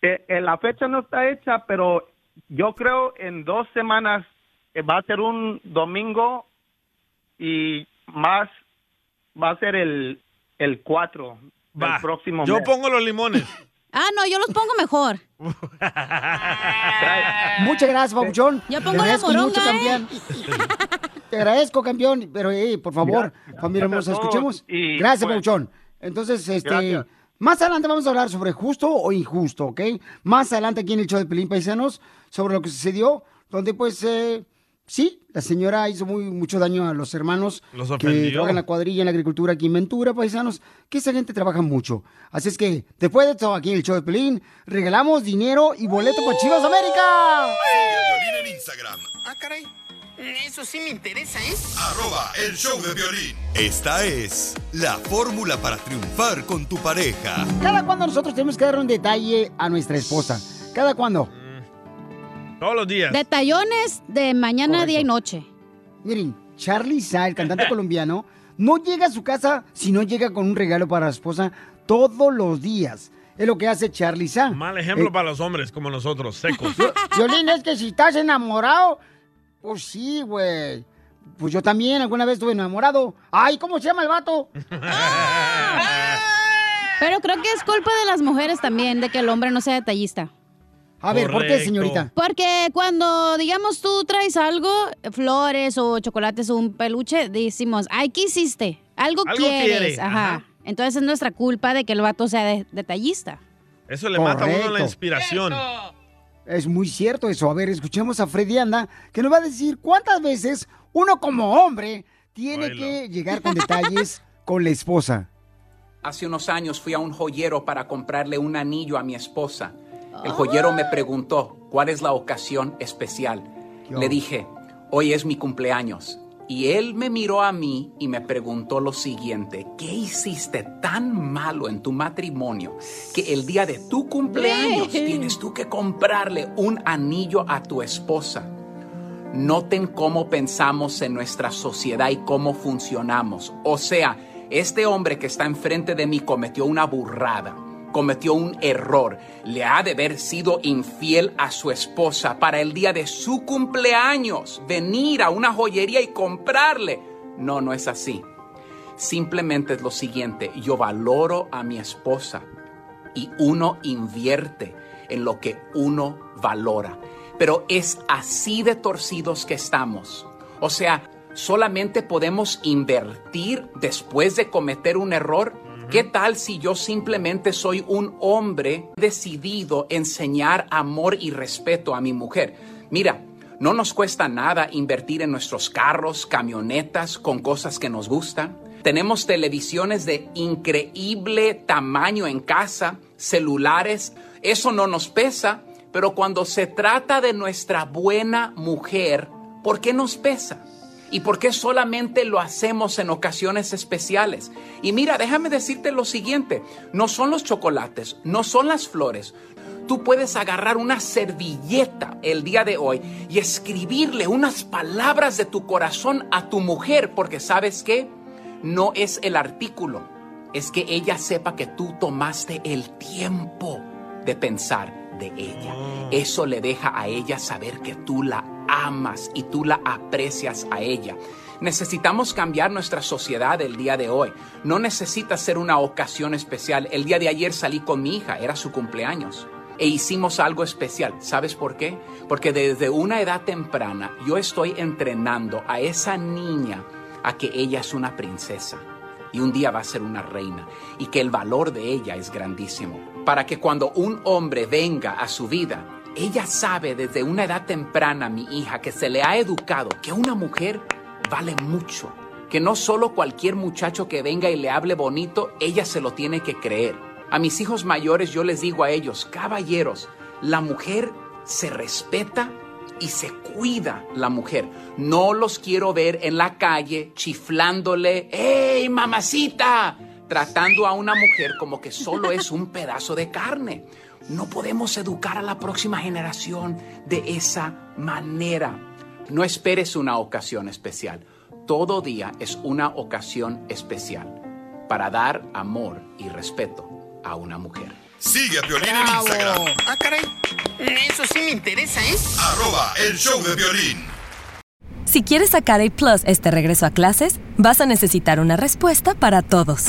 Eh, eh, la fecha no está hecha, pero yo creo en dos semanas eh, va a ser un domingo y más va a ser el, el 4 del Va, próximo Yo mes. pongo los limones. Ah, no, yo los pongo mejor. Muchas gracias, Papuchón. Ya Te pongo la agradezco moronga, mucho, ¿eh? campeón. Te agradezco, campeón. Pero, eh, por favor, familia hermosa, escuchemos. Y, Gracias, pues, Papuchón. Entonces, este... Gracias. Más adelante vamos a hablar sobre justo o injusto, ¿ok? Más adelante aquí en el show de Pelín Paisanos, sobre lo que sucedió, donde pues, eh, sí, la señora hizo muy, mucho daño a los hermanos Los que trabajan en la cuadrilla, en la agricultura aquí en Ventura, paisanos, que esa gente trabaja mucho. Así es que, después de esto, aquí en el show de Pelín, regalamos dinero y boleto para Chivas América. Violín en Instagram, Ah, caray. Eso sí me interesa, ¿eh? arroba el show de violín. Esta es la fórmula para triunfar con tu pareja. Cada cuando nosotros tenemos que dar un detalle a nuestra esposa. ¿Cada cuándo? Todos los días. Detallones de mañana, día y noche. Miren, Charlie Sa, el cantante colombiano, no llega a su casa si no llega con un regalo para la esposa todos los días. Es lo que hace Charlie Sa. Mal ejemplo Eh, para los hombres como nosotros, secos. Violín, es que si estás enamorado, pues sí, güey. Pues yo también alguna vez estuve enamorado. Ay, ¿cómo se llama el vato? Pero creo que es culpa de las mujeres también, de que el hombre no sea detallista. A ver, ¿por qué, señorita? Porque cuando, digamos, tú traes algo, flores o chocolates o un peluche, decimos, ay, ¿qué hiciste? Algo, Algo quieres. quiere, Ajá. ajá. Entonces es nuestra culpa de que el vato sea de- detallista. Eso le mata a uno la inspiración. Es muy cierto eso. A ver, escuchemos a Freddy Anda, que nos va a decir cuántas veces uno como hombre tiene que llegar con detalles con la esposa. Hace unos años fui a un joyero para comprarle un anillo a mi esposa. El joyero me preguntó cuál es la ocasión especial. Le dije, hoy es mi cumpleaños. Y él me miró a mí y me preguntó lo siguiente, ¿qué hiciste tan malo en tu matrimonio que el día de tu cumpleaños Bien. tienes tú que comprarle un anillo a tu esposa? Noten cómo pensamos en nuestra sociedad y cómo funcionamos. O sea, este hombre que está enfrente de mí cometió una burrada, cometió un error. Le ha de haber sido infiel a su esposa para el día de su cumpleaños, venir a una joyería y comprarle. No, no es así. Simplemente es lo siguiente, yo valoro a mi esposa y uno invierte en lo que uno valora. Pero es así de torcidos que estamos. O sea, solamente podemos invertir después de cometer un error. ¿Qué tal si yo simplemente soy un hombre decidido enseñar amor y respeto a mi mujer? Mira, no nos cuesta nada invertir en nuestros carros, camionetas, con cosas que nos gustan. Tenemos televisiones de increíble tamaño en casa, celulares. Eso no nos pesa, pero cuando se trata de nuestra buena mujer, ¿por qué nos pesa? ¿Y por qué solamente lo hacemos en ocasiones especiales? Y mira, déjame decirte lo siguiente, no son los chocolates, no son las flores. Tú puedes agarrar una servilleta el día de hoy y escribirle unas palabras de tu corazón a tu mujer, porque sabes qué? No es el artículo, es que ella sepa que tú tomaste el tiempo de pensar de ella. Eso le deja a ella saber que tú la amas y tú la aprecias a ella. Necesitamos cambiar nuestra sociedad el día de hoy. No necesita ser una ocasión especial. El día de ayer salí con mi hija, era su cumpleaños. E hicimos algo especial. ¿Sabes por qué? Porque desde una edad temprana yo estoy entrenando a esa niña a que ella es una princesa y un día va a ser una reina y que el valor de ella es grandísimo. Para que cuando un hombre venga a su vida, ella sabe desde una edad temprana, mi hija, que se le ha educado que una mujer vale mucho, que no solo cualquier muchacho que venga y le hable bonito, ella se lo tiene que creer. A mis hijos mayores yo les digo a ellos, caballeros, la mujer se respeta y se cuida la mujer. No los quiero ver en la calle chiflándole, ¡Ey, mamacita! Tratando a una mujer como que solo es un pedazo de carne. No podemos educar a la próxima generación de esa manera. No esperes una ocasión especial. Todo día es una ocasión especial para dar amor y respeto a una mujer. Sigue a Piolín en Instagram. Ah, caray. Eso sí me interesa, ¿eh? Arroba el show de violín. Si quieres sacar A Plus este regreso a clases, vas a necesitar una respuesta para todos.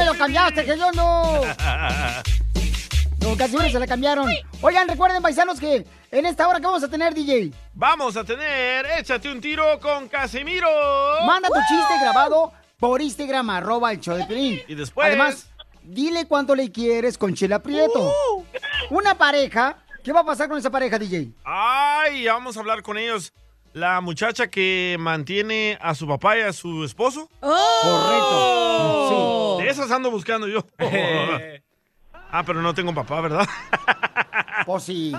me lo cambiaste, que yo no. Casi siempre se la cambiaron. Oigan, recuerden, paisanos, que en esta hora que vamos a tener, DJ. Vamos a tener Échate un tiro con Casimiro. Manda tu chiste grabado por Instagram, arroba el show de Pelín. Y después- Además, dile cuánto le quieres con Chela Prieto. Una pareja. ¿Qué va a pasar con esa pareja, DJ? Ay, vamos a hablar con ellos. La muchacha que mantiene a su papá y a su esposo. Correcto. De esas ando buscando yo. ah, pero no tengo papá, ¿verdad? Pues sí.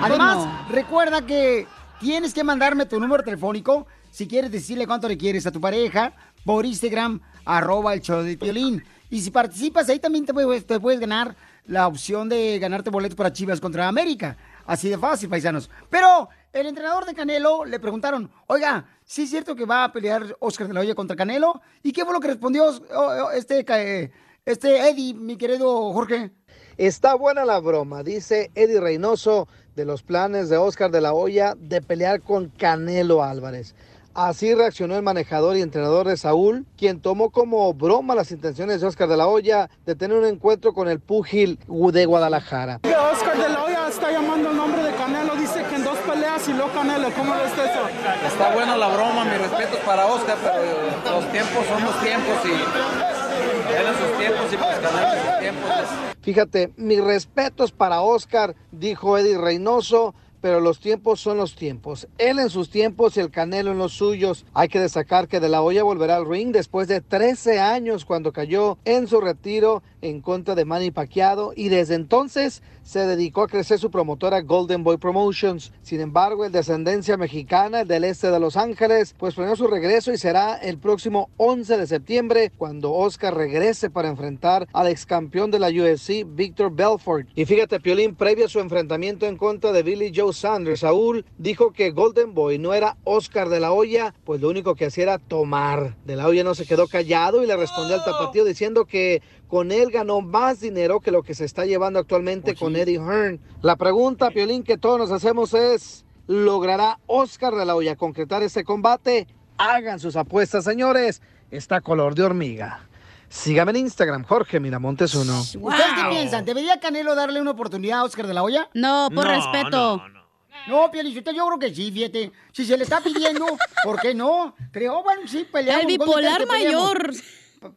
Además, recuerda que tienes que mandarme tu número telefónico si quieres decirle cuánto le quieres a tu pareja por Instagram, arroba el show de Piolín. Y si participas, ahí también te puedes, te puedes ganar la opción de ganarte boletos para Chivas contra América. Así de fácil, paisanos. Pero el entrenador de Canelo le preguntaron, oiga, ¿sí es cierto que va a pelear Oscar de la Hoya contra Canelo? ¿Y qué fue lo que respondió oh, oh, este, eh, este Eddie, mi querido Jorge? Está buena la broma, dice Eddie Reynoso de los planes de Oscar de la Hoya de pelear con Canelo Álvarez. Así reaccionó el manejador y entrenador de Saúl, quien tomó como broma las intenciones de Oscar de la Hoya de tener un encuentro con el púgil de Guadalajara. Oscar de la Hoya está llamando el nombre de Canelo, dice que en luego Canelo, ¿cómo ves eso? Está buena la broma, mis respetos para Oscar, pero los tiempos son los tiempos y él en sus tiempos y pues Canelo en sus tiempos. Fíjate, mis respetos para Oscar, dijo Eddie Reynoso, pero los tiempos son los tiempos. Él en sus tiempos y el Canelo en los suyos. Hay que destacar que De La Hoya volverá al ring después de 13 años cuando cayó en su retiro en contra de Manny Pacquiao y desde entonces se dedicó a crecer su promotora Golden Boy Promotions. Sin embargo, el de ascendencia mexicana, el del este de Los Ángeles, pues planeó su regreso y será el próximo 11 de septiembre cuando Oscar regrese para enfrentar al ex campeón de la UFC, Victor Belfort. Y fíjate, Piolín, previo a su enfrentamiento en contra de Billy Joe Sanders, Saúl dijo que Golden Boy no era Oscar de la Hoya, pues lo único que hacía era tomar. De la Hoya no se quedó callado y le respondió al tapatío diciendo que con él ganó más dinero que lo que se está llevando actualmente con Eddie Hearn. La pregunta, Piolín, que todos nos hacemos es, ¿logrará Oscar de la Hoya concretar este combate? Hagan sus apuestas, señores. Está color de hormiga. Sígame en Instagram, Jorge Miramontes uno. ¿Ustedes qué piensan? ¿Debería Canelo darle una oportunidad a Oscar de la Hoya? No, por No, respeto. no, No, Pielichota, yo creo que sí, fíjate. Si se le está pidiendo, ¿por qué no? Creo, bueno, sí, peleamos. El ¿dónde bipolar mayor.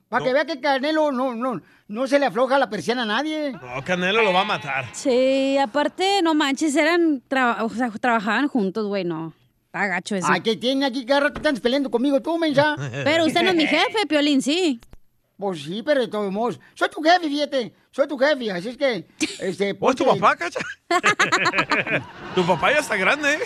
Para que vea que Canelo no, no, no se le afloja la persiana a nadie. No, Canelo lo va a matar. Sí, aparte, no manches, eran, o sea, trabajaban juntos, güey, no. Está gacho eso. Ay, que tiene aquí cada rato están peleando conmigo tú, mensa. Pero usted no es mi jefe, Piolín, sí. Pues sí, pero de todos modos. Soy tu jefe, fíjate. Soy tu jefe, así es que... Este, ¿Vos tu papá, cacha? tu papá ya está grande, ¿eh?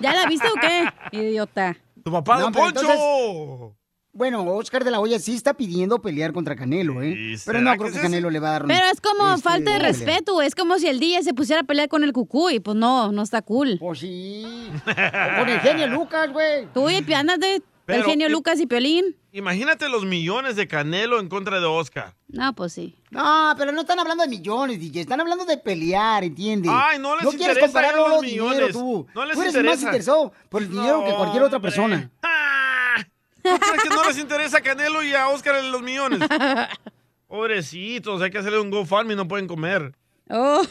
¿Ya la viste o qué? Idiota. Tu papá, No, don Poncho. entonces- Bueno, Oscar de la Hoya sí está pidiendo pelear contra Canelo, ¿eh? Pero no ¿será creo que Canelo le va a dar Pero es como este, falta de respeto. Es como si el DJ se pusiera a pelear con el cucuy. Pues no, no está cool. Pues sí. con el genio Lucas, güey. Tú y ándate, el Pero- genio Lucas y Piolín. Imagínate los millones de Canelo en contra de Oscar. No, pues sí. No, pero no están hablando de millones, DJ. Están hablando de pelear, ¿entiendes? Ay, no les No quieres interesa compararlo los los dinero, millones. tú. No les tú eres interesa. más interesado por el dinero que No, cualquier otra hombre. ¿Tú crees que no les interesa a Canelo y a Oscar los millones? Pobrecitos, hay que hacerle un GoFundMe, no pueden comer. Oh.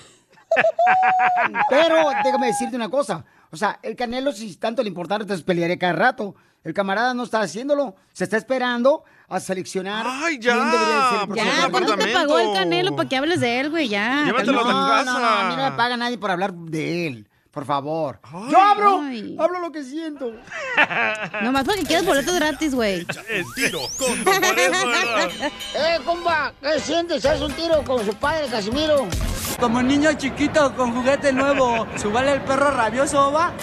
Pero déjame decirte una cosa. O sea, el Canelo, si tanto le importara, entonces pelearía cada rato. El camarada no está haciéndolo. Se está esperando a seleccionar. ¡Ay, ya! quién debería ser el Ya, ¿cuánto te pagó el Canelo para que hables de él, güey? Ya. no, cálmate. no, no, a mí no me paga nadie por hablar de él. Por favor. Yo hablo, ay. hablo lo que siento. Nomás porque quieres boletos gratis, güey. El tiro con Don. Eh, compa, ¿qué sientes? ¿Haz un tiro con su padre, Casimiro? Como niño chiquito con juguete nuevo, ¿subale el perro rabioso, va?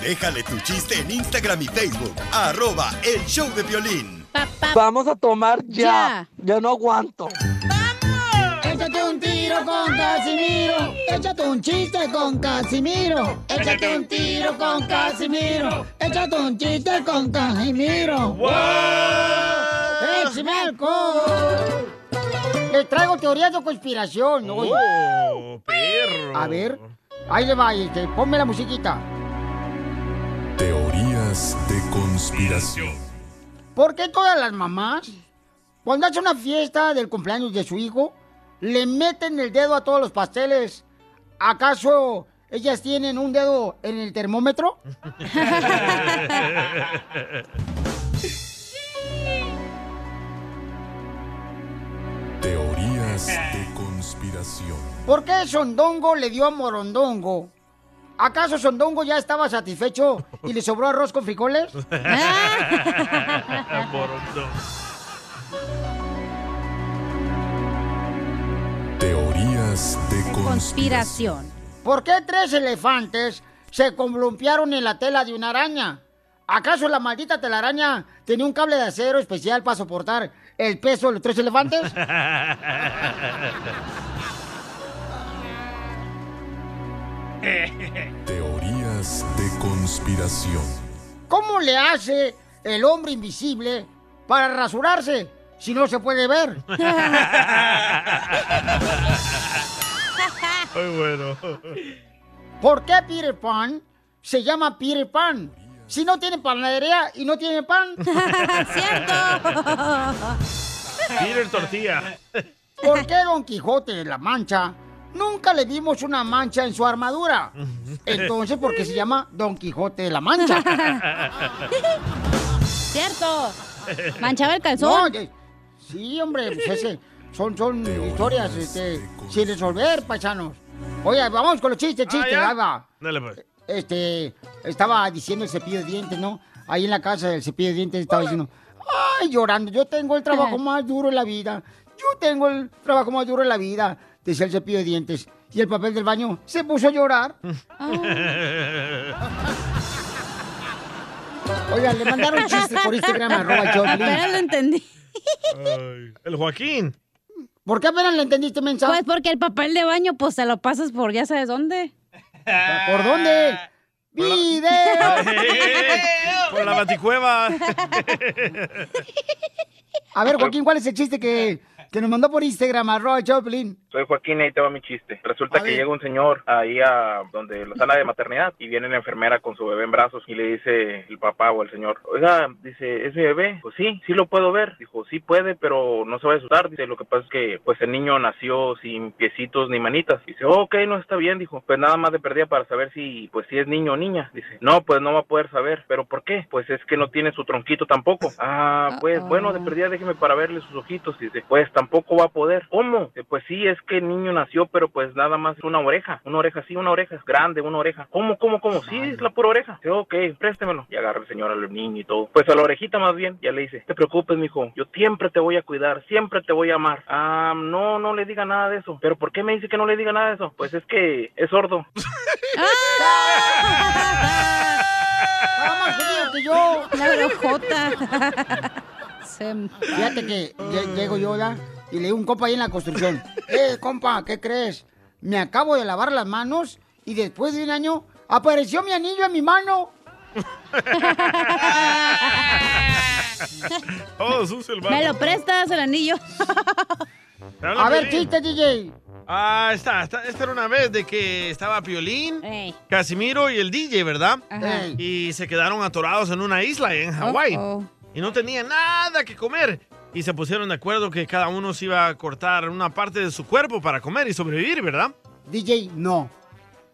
Déjale tu chiste en Instagram y Facebook. Arroba el show de violín. Vamos a tomar ya. Ya no aguanto. Tiro con Casimiro. Échate un chiste con Casimiro. Échate un tiro con Casimiro. Échate un chiste con Casimiro. ¡Wow! ¡Échame alcohol! Les traigo teorías de conspiración hoy. ¡Oh, perro! A ver, ahí le va, este, ponme la musiquita. Teorías de conspiración. ¿Por qué todas las mamás, cuando hacen una fiesta del cumpleaños de su hijo, le meten el dedo a todos los pasteles? ¿Acaso ellas tienen un dedo en el termómetro? Teorías de conspiración. ¿Por qué Sondongo le dio a Morondongo? ¿Acaso Sondongo ya estaba satisfecho y le sobró arroz con frijoles? Teorías de conspiración. Conspiración. ¿Por qué tres elefantes se columpiaron en la tela de una araña? ¿Acaso la maldita telaraña tenía un cable de acero especial para soportar el peso de los tres elefantes? Teorías de conspiración. ¿Cómo le hace el hombre invisible para rasurarse si no se puede ver? Muy bueno. ¿Por qué Peter Pan se llama Peter Pan? Si no tiene panadería y no tiene pan. Peter Tortilla. ¿Por qué Don Quijote de la Mancha nunca le vimos una mancha en su armadura? Entonces, ¿por qué se llama Don Quijote de la Mancha? Cierto. Manchaba el calzón. No, sí, hombre, pues ese, son, son historias este, sin resolver, paisanos. Oye, vamos con los chistes, chistes, ¿ya? ahí va. Dale, pues. Este, estaba diciendo el cepillo de dientes, ¿no? Ahí en la casa del cepillo de dientes estaba diciendo, ay, llorando, yo tengo el trabajo más duro en la vida. Yo tengo el trabajo más duro en la vida, decía el cepillo de dientes. Y el papel del baño se puso a llorar. Oigan, le mandaron chistes por Instagram, arroba el. Apenas lo entendí. Ay, el Joaquín. ¿Por qué apenas le entendiste, mensaje? Pues porque el papel de baño, pues te lo pasas por ya sabes dónde. ¿Por dónde? ¡Video! Por la baticueva. A ver, Joaquín, ¿cuál es el chiste que, que nos mandó por Instagram, arroba Piolín? Soy Joaquín y ahí te va mi chiste. Resulta que llega un señor ahí a donde la sala de maternidad y viene la enfermera con su bebé en brazos y le dice el papá o el señor, oiga, dice, ¿es mi bebé? Pues sí, sí lo puedo ver. Dijo, sí puede, pero no se va a asustar. Dice, lo que pasa es que pues el niño nació sin piecitos ni manitas. Dice, oh, ok, no está bien. Dijo, pues nada más de perdida para saber si pues si es niño o niña. Dice, no, pues no va a poder saber. ¿Pero por qué? Pues es que no tiene su tronquito tampoco. Ah, pues bueno, de perdida déjeme para verle sus ojitos. Dice, pues tampoco va a poder. ¿Cómo? Dice, pues sí, es que el niño nació, pero pues nada más una oreja. Una oreja, sí, una oreja. Es grande, una oreja. ¿Cómo, cómo, cómo? Sí, es la pura oreja. Dice, ok, préstemelo. Y agarra el señor al niño y todo. Pues a la orejita más bien, ya le dice, "No te preocupes, mijo. Yo siempre te voy a cuidar, siempre te voy a amar. Ah, no, no le diga nada de eso. ¿Pero por qué me dice que no le diga nada de eso? Pues es que es sordo. Estaba más que yo. La brojota. Fíjate que lle- llego yo. Y le digo a un compa ahí en la construcción. Eh, compa, ¿qué crees? Me acabo de lavar las manos y después de un año apareció mi anillo en mi mano. Todo sucio el. Me lo prestas el anillo. A ver, chiste, DJ. Ah, está, está. Esta era una vez de que estaba Piolín, Casimiro y el DJ, ¿verdad? Ajá. Y se quedaron atorados en una isla en Hawái. Y no tenían nada que comer. y se pusieron de acuerdo que cada uno se iba a cortar una parte de su cuerpo para comer y sobrevivir, ¿verdad? DJ, no.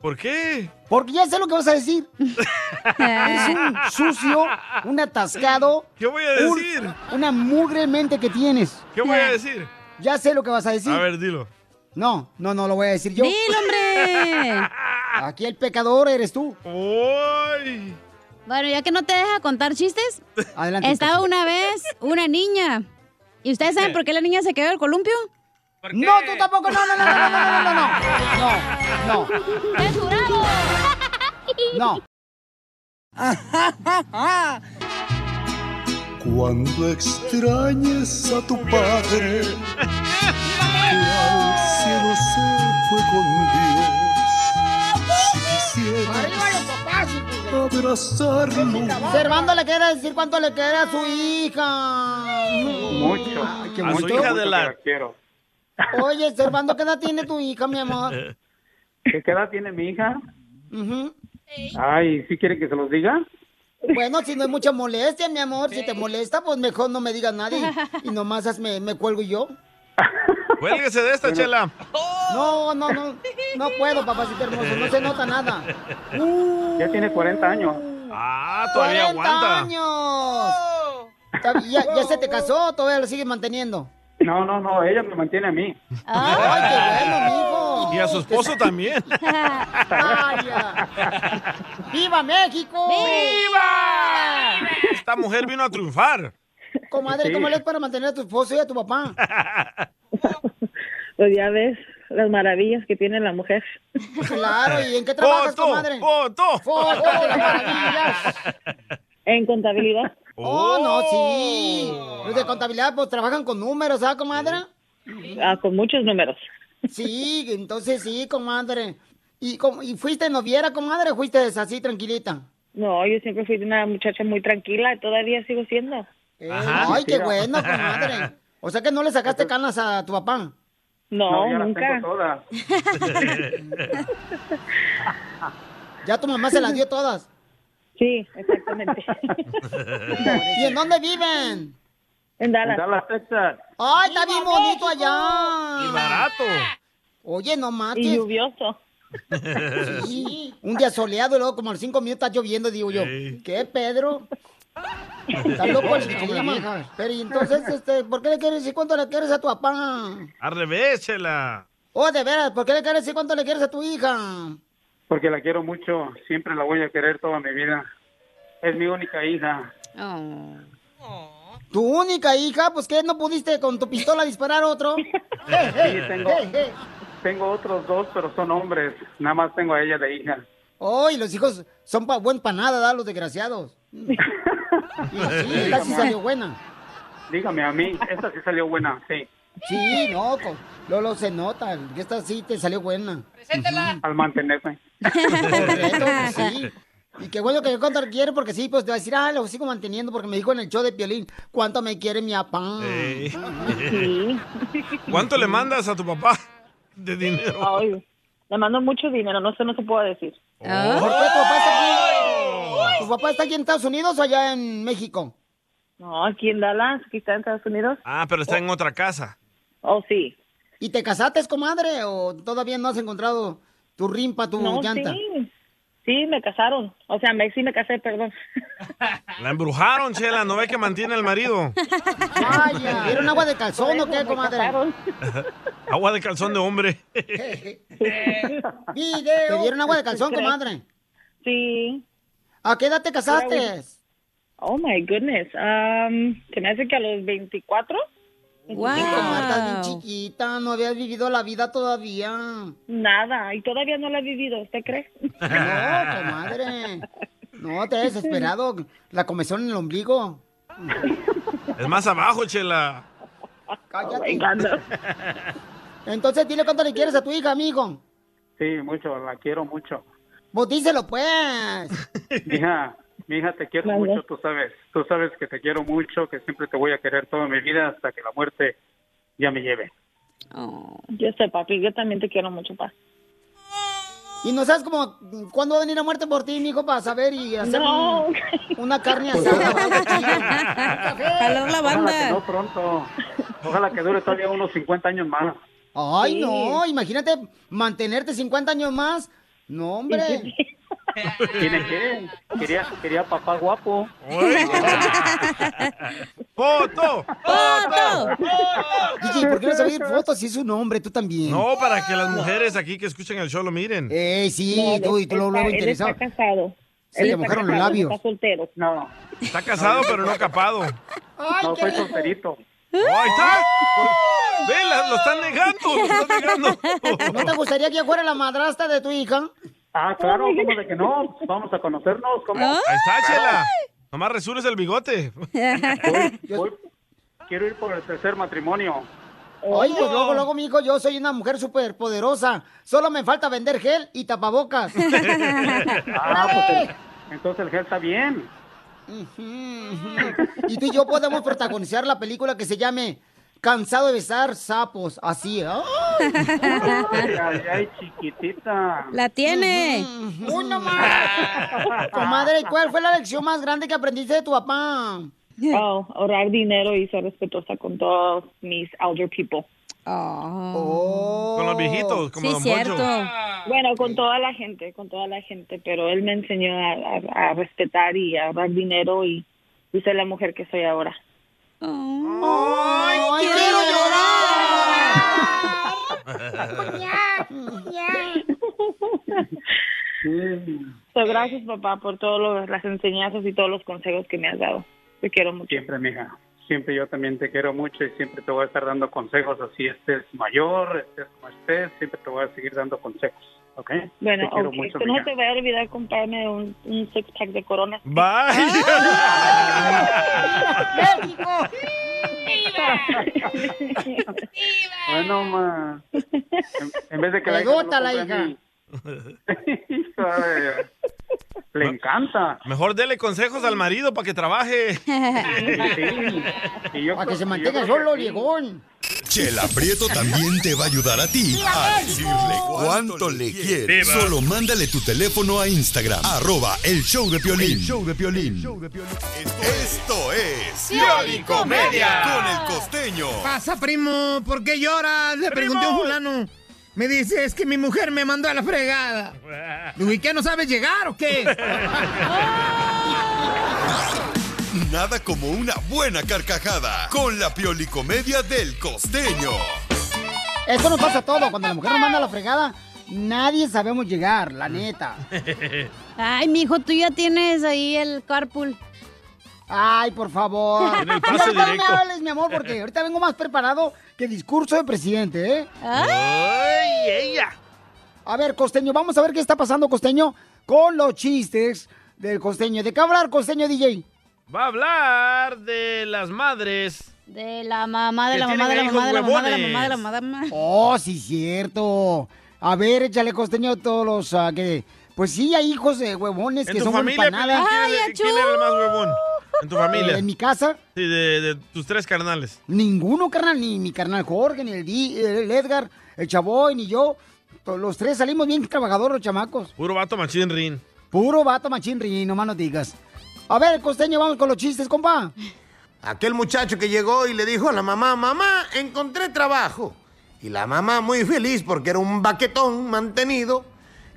¿Por qué? Porque ya sé lo que vas a decir. Eres un sucio, un atascado. ¿Qué voy a un- decir? una mugre mente que tienes. ¿Qué voy a decir? Ya sé lo que vas a decir. A ver, dilo. No, no, no lo voy a decir yo. ¡Dilo, hombre! Aquí el pecador eres tú. ¡Uy! Bueno, ya que no te deja contar chistes, Adelante. estaba una vez una niña. ¿Y ustedes saben por qué la niña se quedó del columpio? No, tú tampoco, no, no, no, no, no, no, no, no, no, ¡Censurado! no. Cuando extrañes a tu padre, que al cielo se fue con Dios. Abrazarlo, Servando le quiere decir cuánto le quiere a su hija. Mucho. Ay, qué A su mucho. hija de la- quiero. Oye, Servando, ¿qué edad tiene tu hija, mi amor? ¿Qué edad tiene mi hija? Ay, ¿sí quiere que se los diga? Bueno, si no hay mucha molestia, mi amor, si te molesta, pues mejor no me digas nadie. Y nomás hazme- me cuelgo yo. Cuélguese de esta, chela. No, no, no, no puedo, papacito hermoso, no se nota nada. Ya tiene 40 años. Ah, todavía 40 aguanta. años. ¿Ya, ya se te casó o todavía lo sigues manteniendo? No, no, no, ella me mantiene a mí. Ay, qué bueno, mijo. Y a su esposo también. Vaya. ¡Viva México! ¡Viva! Esta mujer vino a triunfar. Comadre, ¿cómo le es para mantener a tu esposo y a tu papá? Pues ya ves las maravillas que tiene la mujer. Claro, ¿y en qué trabajas, ¡Foto! comadre? ¡Foto! ¡Foto de las maravillas! En contabilidad. Oh, no, sí. Los de contabilidad, pues trabajan con números, ¿ah, comadre? Ah, con muchos números. Sí, entonces sí, comadre. ¿Y, cómo- y fuiste noviera, comadre, o fuiste así tranquilita? No, yo siempre fui una muchacha muy tranquila y todavía sigo siendo. Ay, qué bueno, comadre. O sea que no le sacaste canas a tu papá. No, ya las nunca. tengo todas. Ya tu mamá se las dio todas. Sí, exactamente. ¿Y en dónde viven? En Dallas. En Dallas, Texas. Ay, está bien bonito allá. Y barato. Oye, no mates. Y lluvioso. Sí, un día soleado y luego como a los cinco minutos está lloviendo, digo yo. Sí. ¿Qué, Pedro? Está loco el clima. Pero y entonces, este, ¿por qué le quieres decir cuánto le quieres a tu papá? Al revés, chela. Oh, de veras, ¿por qué le quieres decir cuánto le quieres a tu hija? Porque la quiero mucho, siempre la voy a querer toda mi vida. Es mi única hija. ¿Tu única hija? Pues que no pudiste con tu pistola disparar otro. Sí, tengo, tengo otros dos, pero son hombres. Nada más tengo a ella de hija. Oh, y los hijos son pa buen para nada, ¿da? los desgraciados. Y sí, esta sí salió buena. Dígame a mí, esta sí salió buena, sí. Sí, no, Lolo se nota, que esta sí te salió buena. Al mantenerse. Correcto, pues sí. Y qué bueno que yo cuánto le quiere, porque sí, pues te va a decir, ah, lo sigo manteniendo, porque me dijo en el show de Piolín, ¿cuánto me quiere mi papá? Ey. ¿Cuánto le mandas a tu papá de dinero? Ay, le mando mucho dinero, no sé, no se puede decir. ¿Por qué tu papá está aquí? ¿Tu papá está aquí en Estados Unidos o allá en México? No, aquí en Dallas, aquí está en Estados Unidos. Ah, pero está en otra casa. Oh, sí. ¿Y te casaste, comadre, o todavía no has encontrado tu rimpa, tu No, llanta? sí. Sí, me casaron. O sea, me, sí me casé, perdón. La embrujaron, chela. ¿No ve que mantiene al marido? Vaya, ¿dieron agua de calzón o qué, comadre? Agua de calzón de hombre. ¿Te dieron agua de calzón, comadre? Sí. ¿A qué edad te casaste? Oh, my goodness. Um, se me hace que a los 24. Wow. estás bien chiquita, no habías vivido la vida todavía. Nada, y todavía no la he vivido, ¿usted cree? No, comadre. No, te has desesperado. La comezón en el ombligo. Es más abajo, chela. Cállate. Entonces, dile cuánto le quieres a tu hija, amigo. Sí, mucho, la quiero mucho. Pues díselo, pues. Mija, mi hija, te quiero mucho, tú sabes. Tú sabes que te quiero mucho, que siempre te voy a querer toda mi vida hasta que la muerte ya me lleve. Yo sé, papi, yo también te quiero mucho, pa. ¿Y no sabes cómo cuándo va a venir la muerte por ti, mijo, para saber y hacer No. un- una carne asada? Jalar la Ojalá que banda. no pronto. Ojalá que dure todavía unos 50 años más. Ay, no, imagínate mantenerte 50 años más. No, hombre. ¿Tiene qué? Quería, quería papá guapo. ¡Foto! ¡Foto! DJ, ¿por qué no subir fotos si es un hombre? Tú también. No, para que las mujeres aquí que escuchen el show lo miren. Eh, sí, tú, y tú luego, luego Él interesado. está casado. Se Él le los labios. Está soltero. No. Está casado, pero no capado. no, soy solterito. ¡Oh, ahí está! ¡Ve, la- lo están negando! ¡Lo están negando! ¿No te gustaría que yo fuera la madrastra de tu hija? Ah, claro, ¿cómo de que no? Vamos a conocernos. ¿cómo? Ahí está, Chela. Nomás resures el bigote. Voy- quiero ir por el tercer matrimonio. Oye, pues luego, luego, mi hijo, yo soy una mujer súper poderosa. Solo me falta vender gel y tapabocas. Ah, pues el- entonces el gel está bien. Y tú y yo podemos protagonizar la película que se llame Cansado de besar sapos. Así. Ay, ay, ay, chiquitita. La tiene. Uno más. Comadre, ¿cuál fue la lección más grande que aprendiste de tu papá? Oh, ahorrar dinero y ser respetuosa con todos mis elder people. Con los viejitos, como Don Poncho. Bueno, con toda la gente, con toda la gente, pero él me enseñó a, a- a respetar y a ahorrar dinero y, y ser la mujer que soy ahora. ¡Ay, quiero So, gracias, papá, por todas las enseñanzas y todos los consejos que me has dado. Te quiero mucho. Siempre, mija. Siempre yo también te quiero mucho y siempre te voy a estar dando consejos. Así estés mayor, estés como estés, siempre te voy a seguir dando consejos. ¿Ok? Bueno, te quiero ok. mucho, Tú no te voy a olvidar comprarme un, un six pack de corona. Bueno, ma. En, en vez de que la hija me lo compre a mí. Ay, Le encanta. Mejor dele consejos al marido para que trabaje. Para que se mantenga solo, viejón. Chela Prieto también te va a ayudar a ti a decirle cuánto le quiere. ¡Viva! Solo mándale tu teléfono a Instagram, arroba el show de Piolín. El show de Piolín. Esto es Pioli Comedia. con el costeño. pasa, primo? ¿Por qué lloras? Le pregunté a un fulano. Me dice, es que mi mujer me mandó a la fregada. Digo, ¿y qué, no sabes llegar o qué? Nada como una buena carcajada con la Pioli Comedia del costeño. Eso nos pasa a todo. Cuando la mujer nos manda a la fregada, nadie sabemos llegar, la neta. Ay, mijo, tú ya tienes ahí el carpool. Ay, por favor. Tiene el pase no directo. me hables, mi amor, porque ahorita vengo más preparado que discurso de presidente, ¿eh? ¡Ay, ella! A ver, costeño, vamos a ver qué está pasando, costeño, con los chistes del costeño. ¿De qué hablar, costeño DJ? Va a hablar de las madres. De la mamá, de la mamá, de la mamá, de la mamá, de la mamá, de la huevones. mamá. Oh, sí, cierto. A ver, échale costeño a todos los ah, que... Pues sí, hay hijos de huevones En que tu son familia, empanadas. ¿quién, era el más huevón? En tu familia. En mi casa, Sí, de, de tus tres carnales. ninguno, carnal, ni mi carnal Jorge, ni el, Di- el Edgar, el Chavoy, ni yo. Los tres salimos bien trabajadores, los chamacos. Puro vato machín rin. Puro vato machín, no más no digas. A ver, costeño, vamos con los chistes, compa. Aquel muchacho que llegó y le dijo a la mamá, mamá, encontré trabajo. Y la mamá, muy feliz porque era un baquetón mantenido,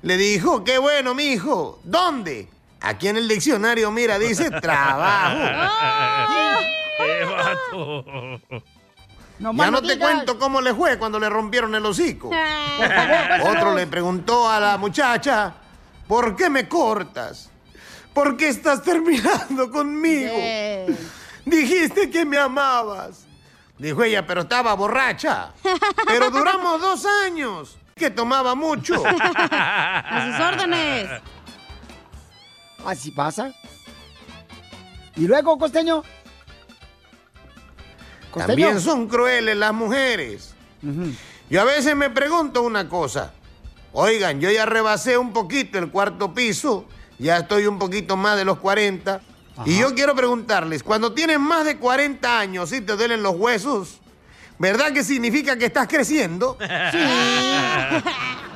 le dijo, qué bueno, mi hijo. ¿Dónde? Aquí en el diccionario, mira, dice trabajo. ¡Qué vato! ya no te cuento cómo le fue cuando le rompieron el hocico. Otro le preguntó a la muchacha, ¿por qué me cortas? ¿Por qué estás terminando conmigo? Dijiste que me amabas. Dijo ella, pero estaba borracha. Pero duramos dos años, que tomaba mucho. A sus órdenes. Así pasa. Y luego, costeño. Costeño. También son crueles las mujeres. Yo a veces me pregunto una cosa. Oigan, yo ya rebasé un poquito el cuarto piso, ya estoy un poquito más de los 40. Y yo quiero preguntarles, cuando tienes más de 40 años y te duelen los huesos, ¿verdad que significa que estás creciendo?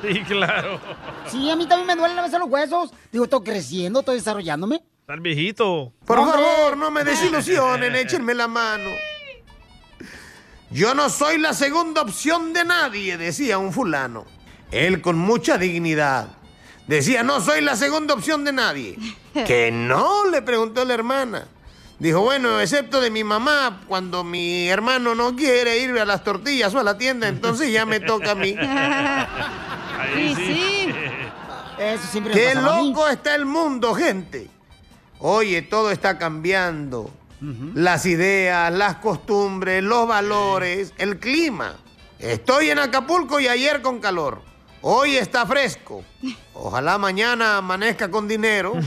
Sí, claro. Sí, a mí también me duelen a veces los huesos. Digo, estoy creciendo, estoy desarrollándome. Estar viejito. Por favor, no me desilusionen, échenme la mano. Yo no soy la segunda opción de nadie, decía un fulano. Él con mucha dignidad. Decía, no soy la segunda opción de nadie. Que no, le preguntó la hermana. Dijo, bueno, excepto de mi mamá, cuando mi hermano no quiere ir a las tortillas o a la tienda, entonces ya me toca a mí. Sí, sí. Eso siempre me Qué pasaba a mí. loco está el mundo, gente. Oye, todo está cambiando. Las ideas, las costumbres, los valores, el clima. Estoy en Acapulco y ayer con calor. Hoy está fresco. Ojalá mañana amanezca con dinero.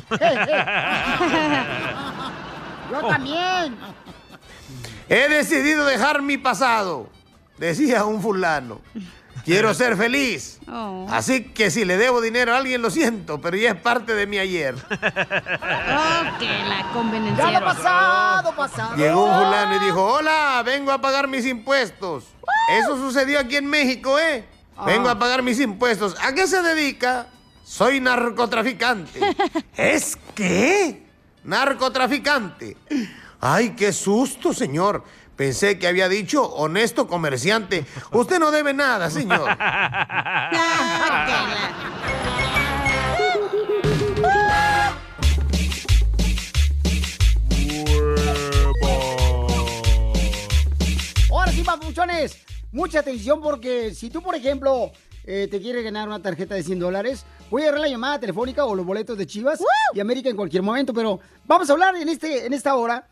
Yo también. He decidido dejar mi pasado, decía un fulano. Quiero ser feliz. Oh. Así que si le debo dinero a alguien, lo siento, pero ya es parte de mi ayer. Oh, que la conveniencia. Ya lo pasado, pasado. Llegó un fulano y dijo, hola, vengo a pagar mis impuestos. Eso sucedió aquí en México, ¿eh? Vengo a pagar mis impuestos. ¿A qué se dedica? Soy narcotraficante. ¿Es qué? Narcotraficante. Ay, qué susto, señor. Pensé que había dicho honesto comerciante. Usted no debe nada, señor. Ahora sí, papuchones, mucha atención porque si tú, por ejemplo, eh, te quieres ganar una tarjeta de 100 dólares, voy a agarrar la llamada telefónica o los boletos de Chivas y América en cualquier momento, pero vamos a hablar en, este, en esta hora,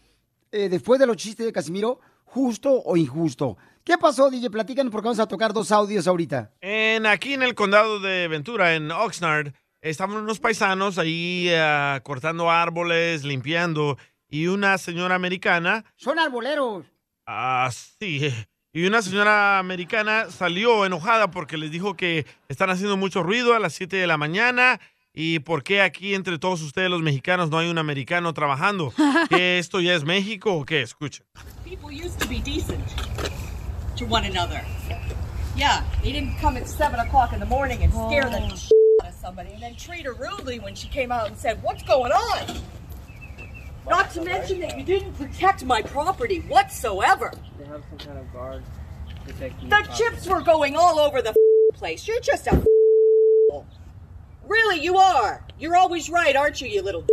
eh, después de los chistes de Casimiro, justo o injusto. ¿Qué pasó, DJ? Platícanos porque vamos a tocar dos audios ahorita. En, aquí en el condado de Ventura, en Oxnard, estaban unos paisanos ahí ah, cortando árboles, limpiando, y una señora americana, Son arboleros. ah, sí, y una señora americana salió enojada porque les dijo que están haciendo mucho ruido a las 7 de la mañana. ¿Y por qué aquí entre todos ustedes los mexicanos no hay un americano trabajando? ¿Que esto ya es México o qué? Escucha. People used to be decent to one another. Yeah, they didn't come at 7 o'clock in the morning and scare the shit out of somebody and then treat her rudely when she came out and said, What's going on? Not to mention that you didn't protect my property whatsoever. They have some kind of guard protecting The chips were going all over the place. You're just a Really, you are. You're always right, aren't you, you little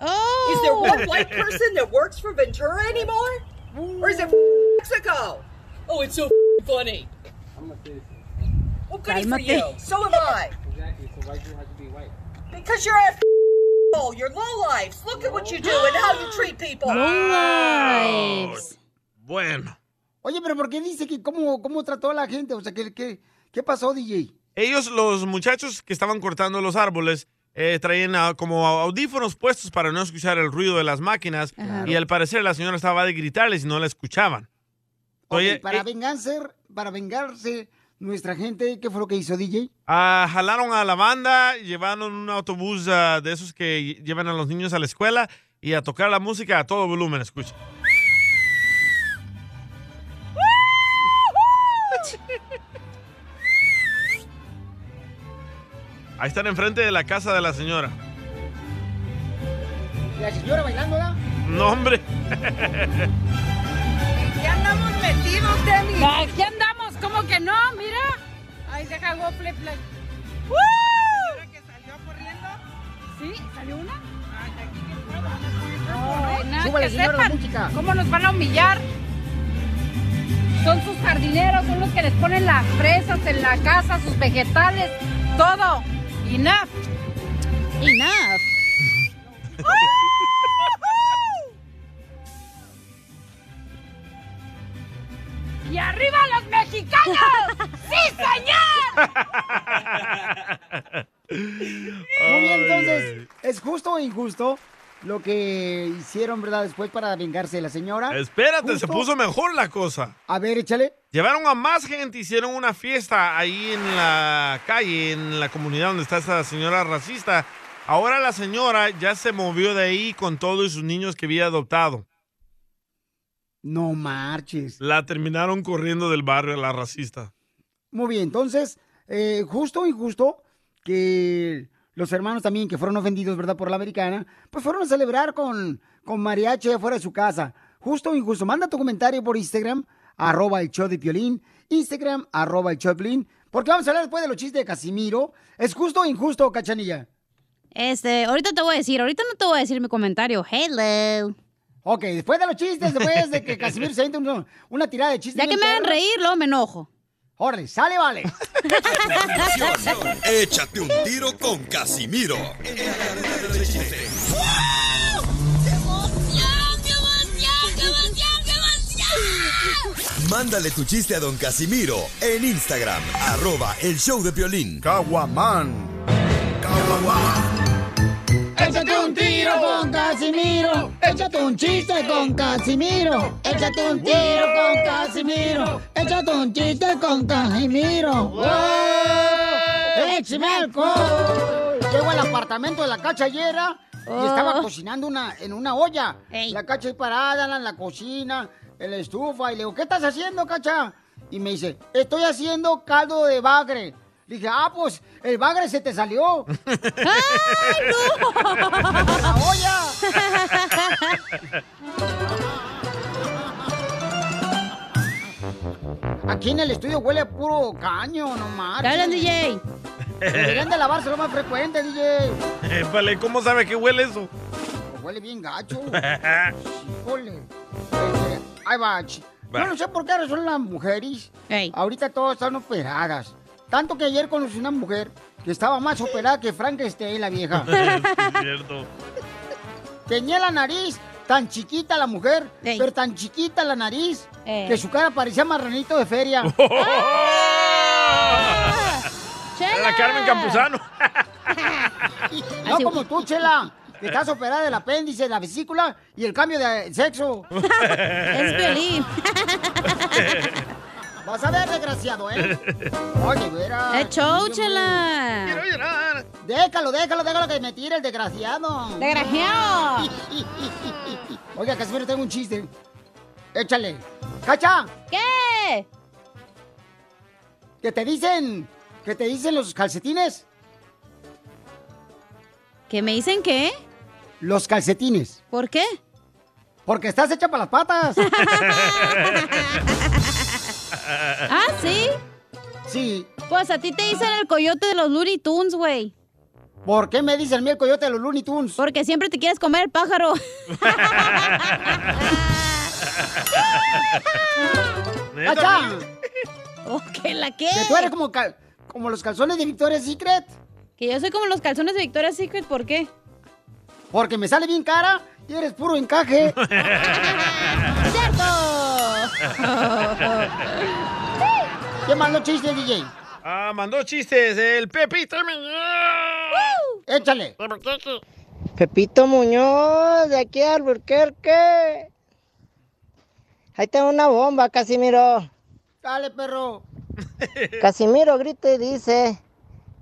Oh. Is there one white person that works for Ventura anymore? Or is it Mexico? Oh, it's so funny. I'm a citizen. Well, goody for you. So am I. Exactly. So why do you have to be white? Because you're a oh, you're low lives. Look at what you do and how you treat people. Bueno. Oye, pero ¿por qué dice que cómo, cómo trató a la gente? O sea, ¿qué, qué, qué pasó, DJ? Ellos, los muchachos que estaban cortando los árboles, eh, traían ah, como audífonos puestos para no escuchar el ruido de las máquinas. Y al parecer la señora estaba de gritarles y no la escuchaban. Oye, para, eh, vengarse, para vengarse nuestra gente, ¿qué fue lo que hizo DJ? ah, jalaron a la banda, llevaron un autobús ah, de esos que llevan a los niños a la escuela y a tocar la música a todo volumen, escucha. Ahí están enfrente de la casa de la señora. La señora bailando. No, hombre. ¿Qué andamos metidos, Demi? Aquí andamos, ¿cómo que no? Mira. Ay, deja go flip flip. que salió corriendo? Sí, salió una. Ay, nada, Súbale, que señora, la sepan música. ¿Cómo nos van a humillar? Son sus jardineros, son los que les ponen las fresas en la casa, sus vegetales, todo. Enough. Enough. ¡Y arriba los mexicanos! ¡Sí, señor! Muy bien, entonces, ¿es justo o injusto lo que hicieron, verdad, después para vengarse de la señora? Espérate, se puso mejor la cosa. A ver, échale. Llevaron a más gente, hicieron una fiesta ahí en la calle, en la comunidad donde está esa señora racista. Ahora la señora ya se movió de ahí con todos sus niños que había adoptado. No marches. La terminaron corriendo del barrio, la racista. Muy bien, entonces, eh, justo o injusto que los hermanos también que fueron ofendidos, ¿verdad? Por la americana, pues fueron a celebrar con, con mariachi afuera de su casa. Justo o injusto. Manda tu comentario por Instagram, arroba el show de Piolín. Instagram, arroba el show de Piolín. Porque vamos a hablar después de los chistes de Casimiro. ¿Es justo o injusto, Cachanilla? Este, ahorita te voy a decir, ahorita no te voy a decir mi comentario. Hello. Ok, después de los chistes, después de que Casimiro se entre una tirada de chistes. Ya que me hagan reír, luego me enojo. Órale, sale, vale. Échate un tiro con Casimiro. Mándale tu chiste a don Casimiro en Instagram, arroba el show de violín. Caguaman. Échate un tiro con Casimiro. Échate un chiste con Casimiro. Échate un tiro con Casimiro. Échate un chiste con Casimiro. ¡Wow! ¡Échame alcohol! Llego al apartamento de la cachallera y Oh. estaba cocinando una, en una olla. La cacha ahí parada en la cocina, en la estufa. Y le digo, ¿qué estás haciendo, cacha? Y me dice, estoy haciendo caldo de bagre. Dije, ah, pues el bagre se te salió. ¡Ay, no! ¡La olla! Aquí en el estudio huele a puro caño, no. ¿Qué hablan, DJ? Deberían de lavarse lo más frecuente, DJ. Épale, ¿cómo sabe que huele eso? Huele bien gacho. Híjole. Este, ahí va. ch- Va. Yo no sé por qué razón las mujeres ahorita todas están operadas. Tanto que ayer conocí una mujer que estaba más operada que Frankenstein, la vieja. es cierto. Tenía la nariz tan chiquita la mujer, pero tan chiquita la nariz, que su cara parecía marranito de feria. La Carmen Campuzano. No como tú, Chela, que estás operada del apéndice, la vesícula y el cambio de sexo. Es Piolín. Vas a ver, desgraciado, ¿eh? Oye, verás. ¡Es show, Chela! Quiero llorar. Déjalo, déjalo, déjalo que me tire el desgraciado. ¡Desgraciado! Oiga, Casimiro, tengo un chiste. Échale. ¡Cacha! ¿Qué? ¿Qué te dicen? ¿Qué te dicen los calcetines? ¿Que me dicen qué? Los calcetines. ¿Por qué? Porque estás hecha para las patas. ¿Ah, sí? Sí. Pues a ti te dicen el coyote de los Looney Tunes, güey. ¿Por qué me dicen a mí el coyote de los Looney Tunes? Porque siempre te quieres comer el pájaro. ¡Cacha! ¿O qué, la qué? Que tú eres como, cal- como los calzones de Victoria's Secret. Que yo soy como los calzones de Victoria's Secret, ¿por qué? Porque me sale bien cara y eres puro encaje. ¡Cierto! ¿Qué mandó chiste, DJ? Ah, mandó chistes. El Pepito. Échale. Pepito Muñoz, de aquí a Alburquerque. Ahí tengo una bomba, Casimiro. Dale, perro. Casimiro grita y dice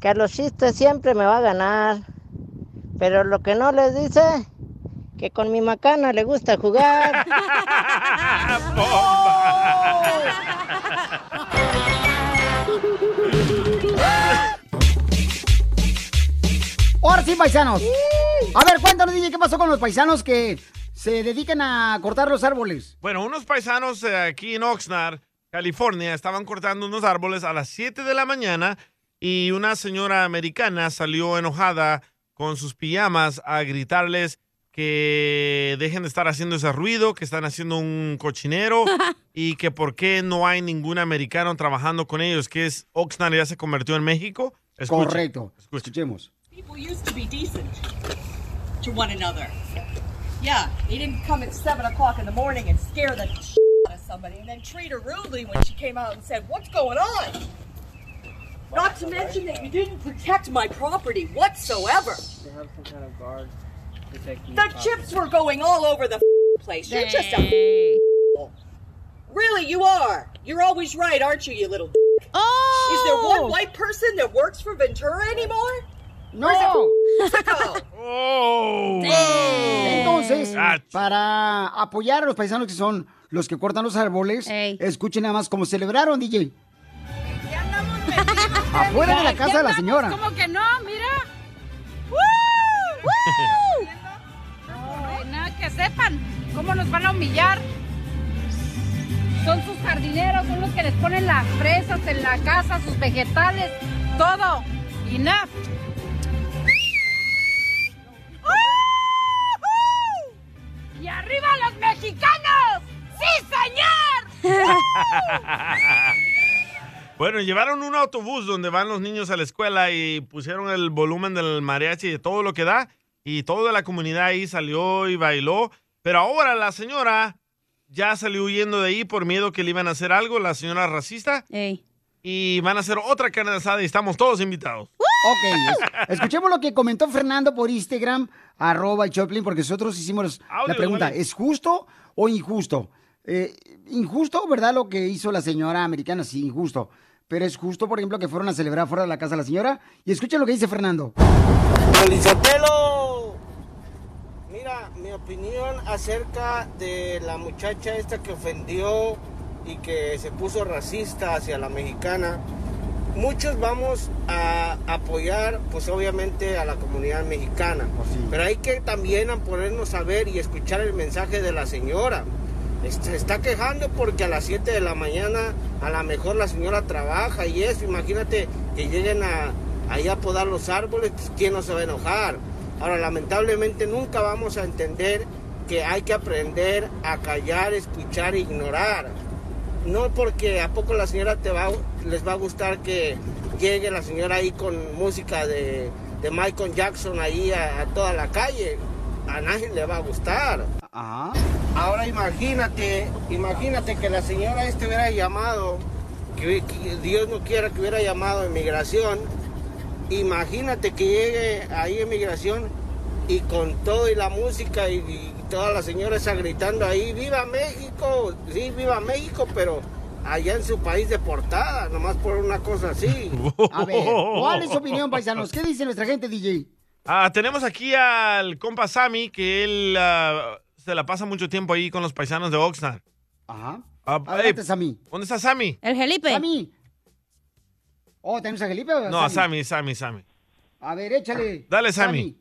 que a los chistes siempre me va a ganar. Pero lo que no les dice, que con mi macana le gusta jugar. Ahora sí, paisanos. A ver, cuéntanos, DJ, ¿qué pasó con los paisanos que se dedican a cortar los árboles? Bueno, unos paisanos eh, aquí en Oxnard, California, estaban cortando unos árboles a las 7 de la mañana y una señora americana salió enojada con sus pijamas a gritarles que dejen de estar haciendo ese ruido, que están haciendo un cochinero y que por qué no hay ningún americano trabajando con ellos, que es Oxnard ya se convirtió en México. Escuchen. Correcto. Escuchemos. People used to be decent to one another. Yeah, they didn't come at 7 o'clock in the morning and scare the out of somebody and then treat her rudely when she came out and said, What's going on? Not to mention that you didn't protect my property whatsoever. They have some kind of guard The chips were going all over the place. You're just a Really, you are. You're always right, aren't you, you little Oh! Is there one white person that works for Ventura anymore? No. Oh. Entonces, para apoyar a los paisanos que son los que cortan los árboles, escuchen nada más cómo celebraron, DJ. Afuera de la casa de la señora. ¿Cómo que no? Mira. ¡Woo! ¡Woo! Sepan cómo nos van a humillar. Son sus jardineros, son los que les ponen las fresas en la casa, sus vegetales, todo. Enough. ¡Y arriba los mexicanos! ¡Sí, señor! Bueno, llevaron un autobús donde van los niños a la escuela y pusieron el volumen del mariachi y de todo lo que da. Y toda la comunidad ahí salió y bailó. Pero ahora la señora ya salió huyendo de ahí por miedo que le iban a hacer algo, la señora racista. Y van a hacer otra carne asada y estamos todos invitados. Ok, es- escuchemos lo que comentó Fernando por Instagram, arroba el Choplin, porque nosotros hicimos la pregunta, vale. ¿es justo o injusto? Eh, injusto, ¿verdad? Lo que hizo la señora americana, sí, injusto. Pero es justo, por ejemplo, que fueron a celebrar fuera de la casa de la señora. Y escuchen lo que dice Fernando. Felicitelo. Opinión acerca de la muchacha esta que ofendió y que se puso racista hacia la mexicana. Muchos vamos a apoyar, pues obviamente, a la comunidad mexicana. Pero hay que también ponernos a ver y escuchar el mensaje de la señora. Se está quejando porque a las 7 de la mañana a lo mejor la señora trabaja y eso. Imagínate que lleguen a, ahí a podar los árboles, pues, ¿quién no se va a enojar? Ahora, lamentablemente nunca vamos a entender que hay que aprender a callar, escuchar e ignorar. No porque a poco la señora te va, les va a gustar que llegue la señora ahí con música de, de Michael Jackson ahí a, a toda la calle. A nadie le va a gustar. Ahora imagínate, imagínate que la señora este hubiera llamado, que, que Dios no quiera que hubiera llamado a inmigración. Imagínate que llegue ahí a inmigración y con todo y la música y, y todas las señoras gritando ahí, ¡Viva México! Sí, viva México, pero allá en su país deportada, nomás por una cosa así. A ver, ¿cuál es su opinión, paisanos? ¿Qué dice nuestra gente, DJ? Ah, tenemos aquí al compa Sammy, que él ah, se la pasa mucho tiempo ahí con los paisanos de Oxnard. Ajá. Ah, Adelante, ey, Sammy. ¿Dónde está Sammy? El Felipe. Sammy. Oh, ¿tenemos a Felipe o No, a Sammy, Sammy, Sammy. A ver, échale. Dale, Sammy.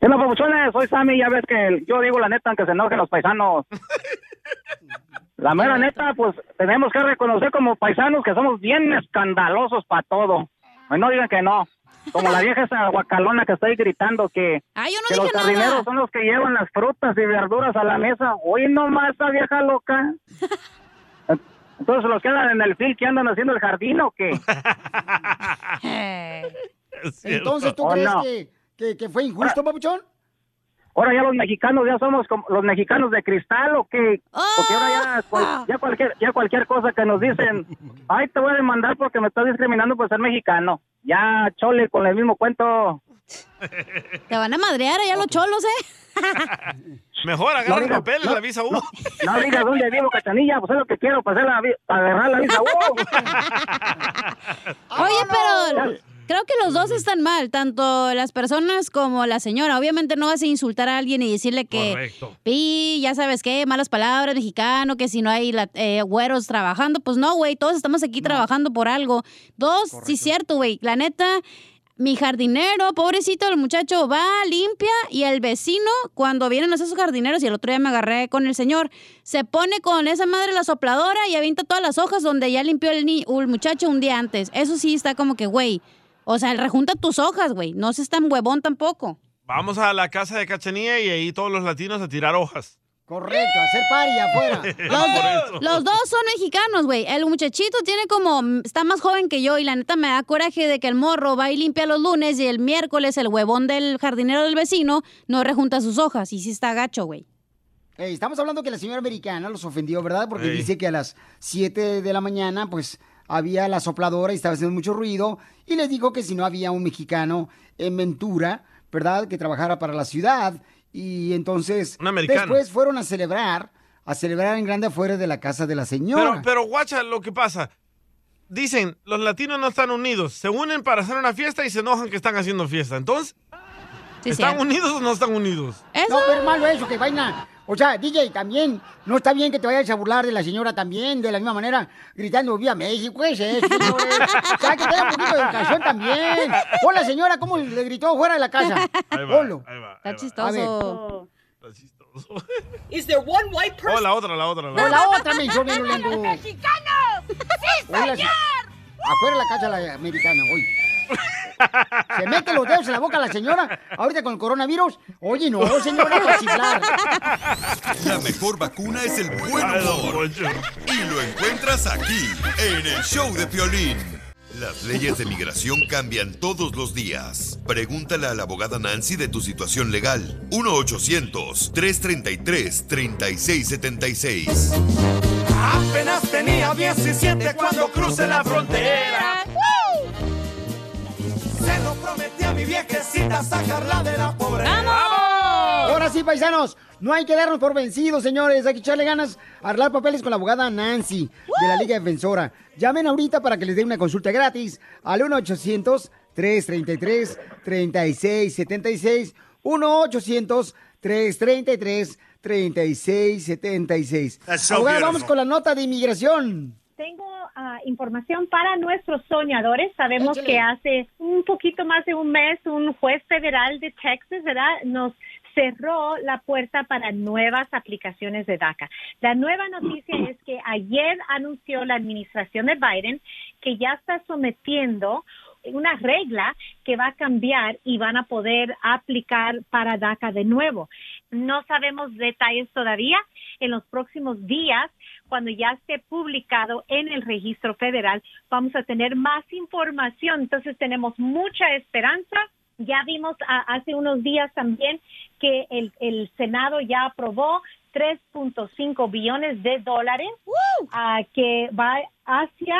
¿Qué onda, papuchones? Soy Sammy, ya ves que el- yo digo la neta, aunque se enojen los paisanos. La mera neta, pues tenemos que reconocer como paisanos que somos bien escandalosos para todo. Pues no digan que no. Como la vieja esa guacalona que está ahí gritando que, Ay, yo no que dije los nada. jardineros son los que llevan las frutas y verduras a la mesa. Hoy nomás esa vieja loca. Entonces los quedan en el fil que andan haciendo el jardín o qué? Entonces, ¿tú ¿O crees no? que, que, que fue injusto, papuchón? Ahora ya los mexicanos ya somos como los mexicanos de cristal o qué? Porque ahora ya, cual- ya cualquier ya cualquier cosa que nos dicen, ay, te voy a demandar porque me estás discriminando por ser mexicano. Ya, chole, con el mismo cuento. Te van a madrear allá los cholos, ¿eh? Mejor agarra No el papel, no, la visa U. No digas dónde vivo, cachanilla, pues es lo que quiero, para, hacer la, para agarrar la visa. ¡Oh! Oye, pero creo que los dos están mal, tanto las personas como la señora. Obviamente no vas a insultar a alguien y decirle que, Correcto. pi, ya sabes qué, malas palabras, mexicano, que si no hay la- eh, güeros trabajando. Pues no, güey, todos estamos aquí trabajando por algo. Dos, sí, cierto, güey. La neta, mi jardinero, pobrecito, el muchacho va, limpia y el vecino, cuando vienen esos jardineros, y el otro día me agarré con el señor, se pone con esa madre la sopladora y avienta todas las hojas donde ya limpió el, ni- el muchacho un día antes. Eso sí está como que, güey. O sea, rejunta tus hojas, güey. No seas tan huevón tampoco. Vamos a la casa de Cachanía y ahí todos los latinos a tirar hojas. Correcto, hacer party afuera. Los, los dos son mexicanos, güey. El muchachito tiene como, está más joven que yo y la neta me da coraje de que el morro va y limpia los lunes y el miércoles el huevón del jardinero del vecino no rejunta sus hojas y sí está gacho, güey. Ey, estamos hablando que la señora americana los ofendió, ¿verdad? Porque dice que a las 7 de la mañana, pues, había la sopladora y estaba haciendo mucho ruido. Y les dijo que si no había un mexicano en Ventura, ¿verdad? Que trabajara para la ciudad. Y entonces, después fueron a celebrar, a celebrar en grande afuera de la casa de la señora. Pero, pero guacha lo que pasa. Dicen, los latinos no están unidos. Se unen para hacer una fiesta y se enojan que están haciendo fiesta. Entonces, Sí, ¿están cierto. unidos o no están unidos? No, pero es malo eso, que vayan a O sea, DJ, también, no está bien que te vayas a burlar de la señora también, de la misma manera, gritando Viva México, ¿qué es eso, señores? O sea, que tenga un poquito de educación también. Hola, señora, ¿cómo le gritó fuera de la casa? Ahí va, Polo. ahí va, Está ahí va. chistoso. Is there one white person? Oh, la otra, la otra, la O otra. la otra me hizo bien Orlando. ¡Mexicanos! ¡Sí, Afuera de la casa la americana, hoy. Se mete los dedos en la boca la señora, ahorita con el coronavirus. Oye, no, señora, para chiflar. La mejor vacuna es el buen humor. Y lo encuentras aquí, en el show de Piolín. Las leyes de migración cambian todos los días. Pregúntale a la abogada Nancy de tu situación legal. 1-800-333-3676. Apenas tenía 17 cuando crucé la frontera. Se lo prometí a mi viejecita sacarla de la pobreza. Ahora sí, paisanos, no hay que darnos por vencidos, señores. Hay que echarle ganas a arreglar papeles con la abogada Nancy de la Liga Defensora. Llamen ahorita para que les dé una consulta gratis al 1-800-333-3676. 1-800-333-3676. That's so abogada, beautiful. vamos con la nota de inmigración. Tengo ah, información para nuestros soñadores. Sabemos Échale. que hace un poquito más de un mes un juez federal de Texas, ¿verdad? Nos cerró la puerta para nuevas aplicaciones de DACA. La nueva noticia es que ayer anunció la administración de Biden que ya está sometiendo una regla que va a cambiar y van a poder aplicar para DACA de nuevo. No sabemos detalles todavía. En los próximos días, cuando ya esté publicado en el registro federal, vamos a tener más información. Entonces tenemos mucha esperanza. Ya vimos ah, hace unos días también que el, el Senado ya aprobó 3.5 billones de dólares ah, que va hacia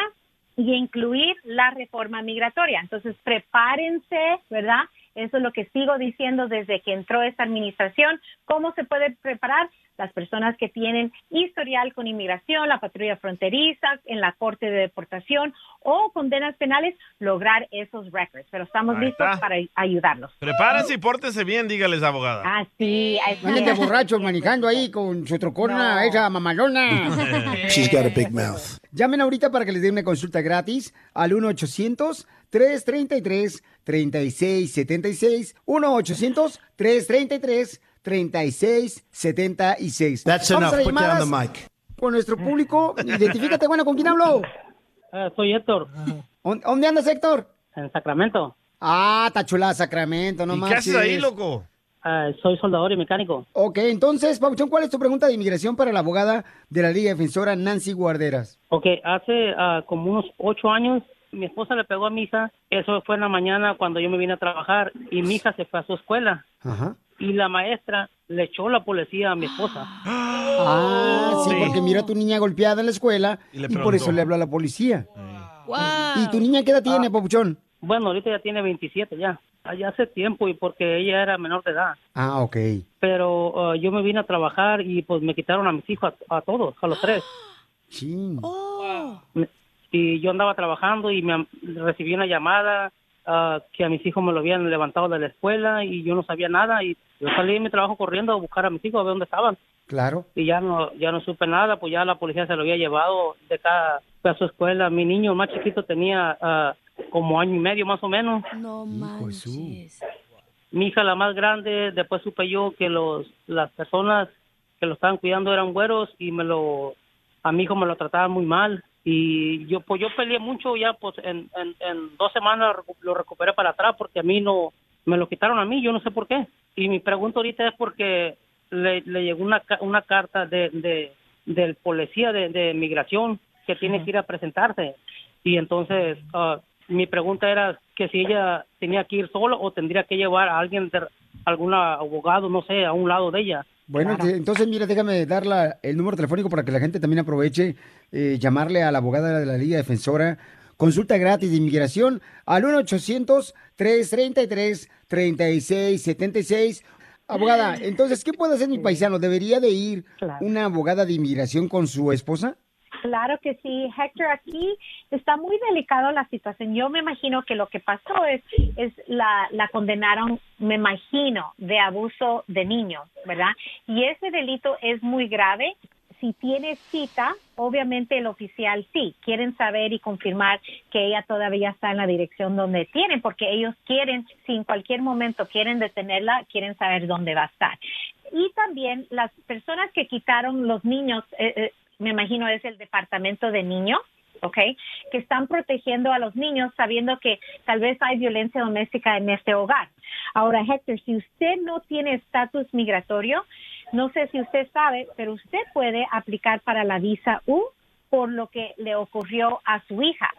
y incluir la reforma migratoria. Entonces, prepárense, ¿verdad? Eso es lo que sigo diciendo desde que entró esta administración. ¿Cómo se puede preparar? Las personas que tienen historial con inmigración, la patrulla fronteriza, en la corte de deportación o condenas penales, lograr esos records. Pero estamos Ahí listos está. para ayudarlos. Prepárense y pórtense bien, dígales, abogada. Ah, sí. Anden de borrachos manejando ahí con su trocona, esa mamalona. She's got a big mouth. Llamen ahorita para que les dé una consulta gratis al 1-800-333-3676. 1-800-333-3676. That's Vamos enough. Put down the mic. Con nuestro público. Identifícate, bueno, ¿con quién hablo? soy Héctor. ¿Dónde andas, Héctor? En Sacramento. Ah, tachulá, Sacramento, no ¿Y qué haces ahí, loco? Ah, soy soldador y mecánico. Ok, entonces, Pauchón, ¿cuál es tu pregunta de inmigración para la abogada de la Liga Defensora Nancy Guarderas? Ok, hace ah, como unos ocho años mi esposa le pegó a mi hija. Eso fue en la mañana cuando yo me vine a trabajar y mi hija se fue a su escuela. Ajá. Y la maestra le echó la policía a mi esposa. Ah, sí, porque mira a tu niña golpeada en la escuela Y y, por eso le habló a la policía. ¿Y tu niña qué edad tiene, Ah. Papuchón? Bueno, ahorita ya tiene 27 ya. Allá hace tiempo y porque ella era menor de edad. Ah, ok. Pero ah, yo me vine a trabajar y pues me quitaron a mis hijos, a, a todos, a los tres. Sí. Me- Y yo andaba trabajando y me recibí una llamada ah, que a mis hijos me lo habían levantado de la escuela y yo no sabía nada y yo salí de mi trabajo corriendo a buscar a mis hijos a ver dónde estaban. Claro. y ya no ya no supe nada pues ya la policía se lo había llevado de cada a su escuela. Mi niño más chiquito tenía ah, como año y medio más o menos. No manches. mi hija la más grande después supe yo que los las personas que lo estaban cuidando eran güeros y me lo a mi hijo me lo trataban muy mal y yo pues yo peleé mucho ya pues en, en, en dos semanas lo recuperé para atrás porque a mí no me lo quitaron a mí yo no sé por qué. Y mi pregunta ahorita es porque le, le llegó una una carta de, de del policía de, de migración que tiene que ir a presentarse. Y entonces ah, mi pregunta era que si ella tenía que ir sola o tendría que llevar a alguien de algún abogado no sé a un lado de ella Bueno, entonces mira, déjame dar la- el número telefónico para que la gente también aproveche, eh, llamarle a la abogada de la Liga Defensora. Consulta gratis de inmigración al 1-800-333-3676. Abogada, entonces, ¿qué puede hacer mi paisano? ¿Debería de ir una abogada de inmigración con su esposa? Claro que sí, Héctor, aquí está muy delicado la situación. Yo me imagino que lo que pasó es, es la, la condenaron, me imagino, de abuso de niños, ¿verdad? Y ese delito es muy grave. Si tiene cita, obviamente el oficial sí, quieren saber y confirmar que ella todavía está en la dirección donde tienen, porque ellos quieren, si en cualquier momento quieren detenerla, quieren saber dónde va a estar. Y también las personas que quitaron los niños, eh, eh, me imagino es el departamento de niños, ¿ok? Que están protegiendo a los niños sabiendo que tal vez hay violencia doméstica en este hogar. Ahora, Héctor, si usted no tiene estatus migratorio, no sé si usted sabe, pero usted puede aplicar para la visa U por lo que le ocurrió a su hija.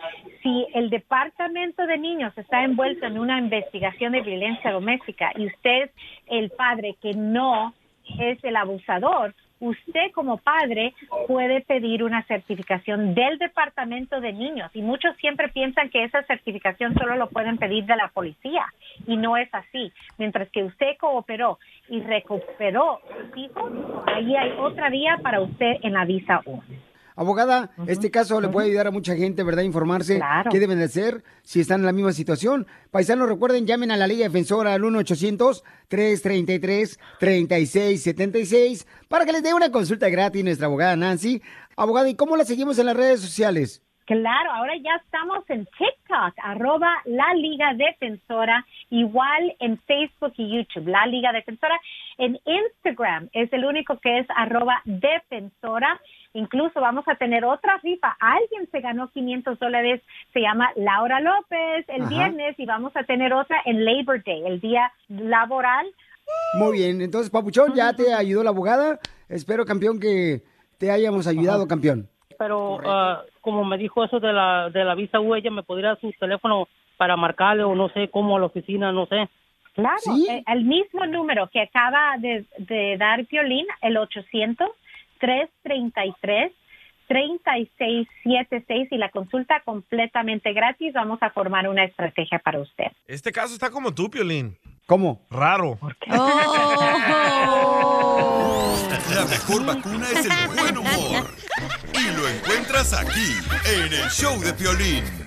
Si el departamento de niños está envuelto en una investigación de violencia doméstica y usted el padre que no es el abusador, usted como padre puede pedir una certificación del departamento de niños y muchos siempre piensan que esa certificación solo lo pueden pedir de la policía y no es así. Mientras que usted cooperó y recuperó sus hijos, ahí hay otra vía para usted en la visa U. Abogada, este caso le puede ayudar a mucha gente, ¿verdad? Informarse qué deben de hacer si están en la misma situación. Paisanos, recuerden, llamen a la Liga Defensora al 1-800-333-3676 para que les dé una consulta gratis nuestra abogada Nancy. Abogada, ¿y cómo la seguimos en las redes sociales? Claro, ahora ya estamos en TikTok, arroba la Liga Defensora, igual en Facebook y YouTube, la Liga Defensora. En Instagram es el único que es arroba defensora. Incluso vamos a tener otra rifa. Alguien se ganó 500 dólares, se llama Laura López el Ajá. viernes y vamos a tener otra en Labor Day, el día laboral. Muy bien, entonces, Papuchón, ya te ayudó la abogada. Espero, campeón, que te hayamos ayudado, campeón. Pero ah, como me dijo eso de la, de la visa U, ella me podría dar su teléfono para marcarle o no sé cómo a la oficina, no sé. Claro, eh, el mismo número que acaba de, de dar Violín, el 800-333-3676 y la consulta completamente gratis. Vamos a formar una estrategia para usted. Este caso está como tú, Piolín. ¿Cómo? Raro. La mejor vacuna es el buen humor. Y lo encuentras aquí, en el show de Piolín.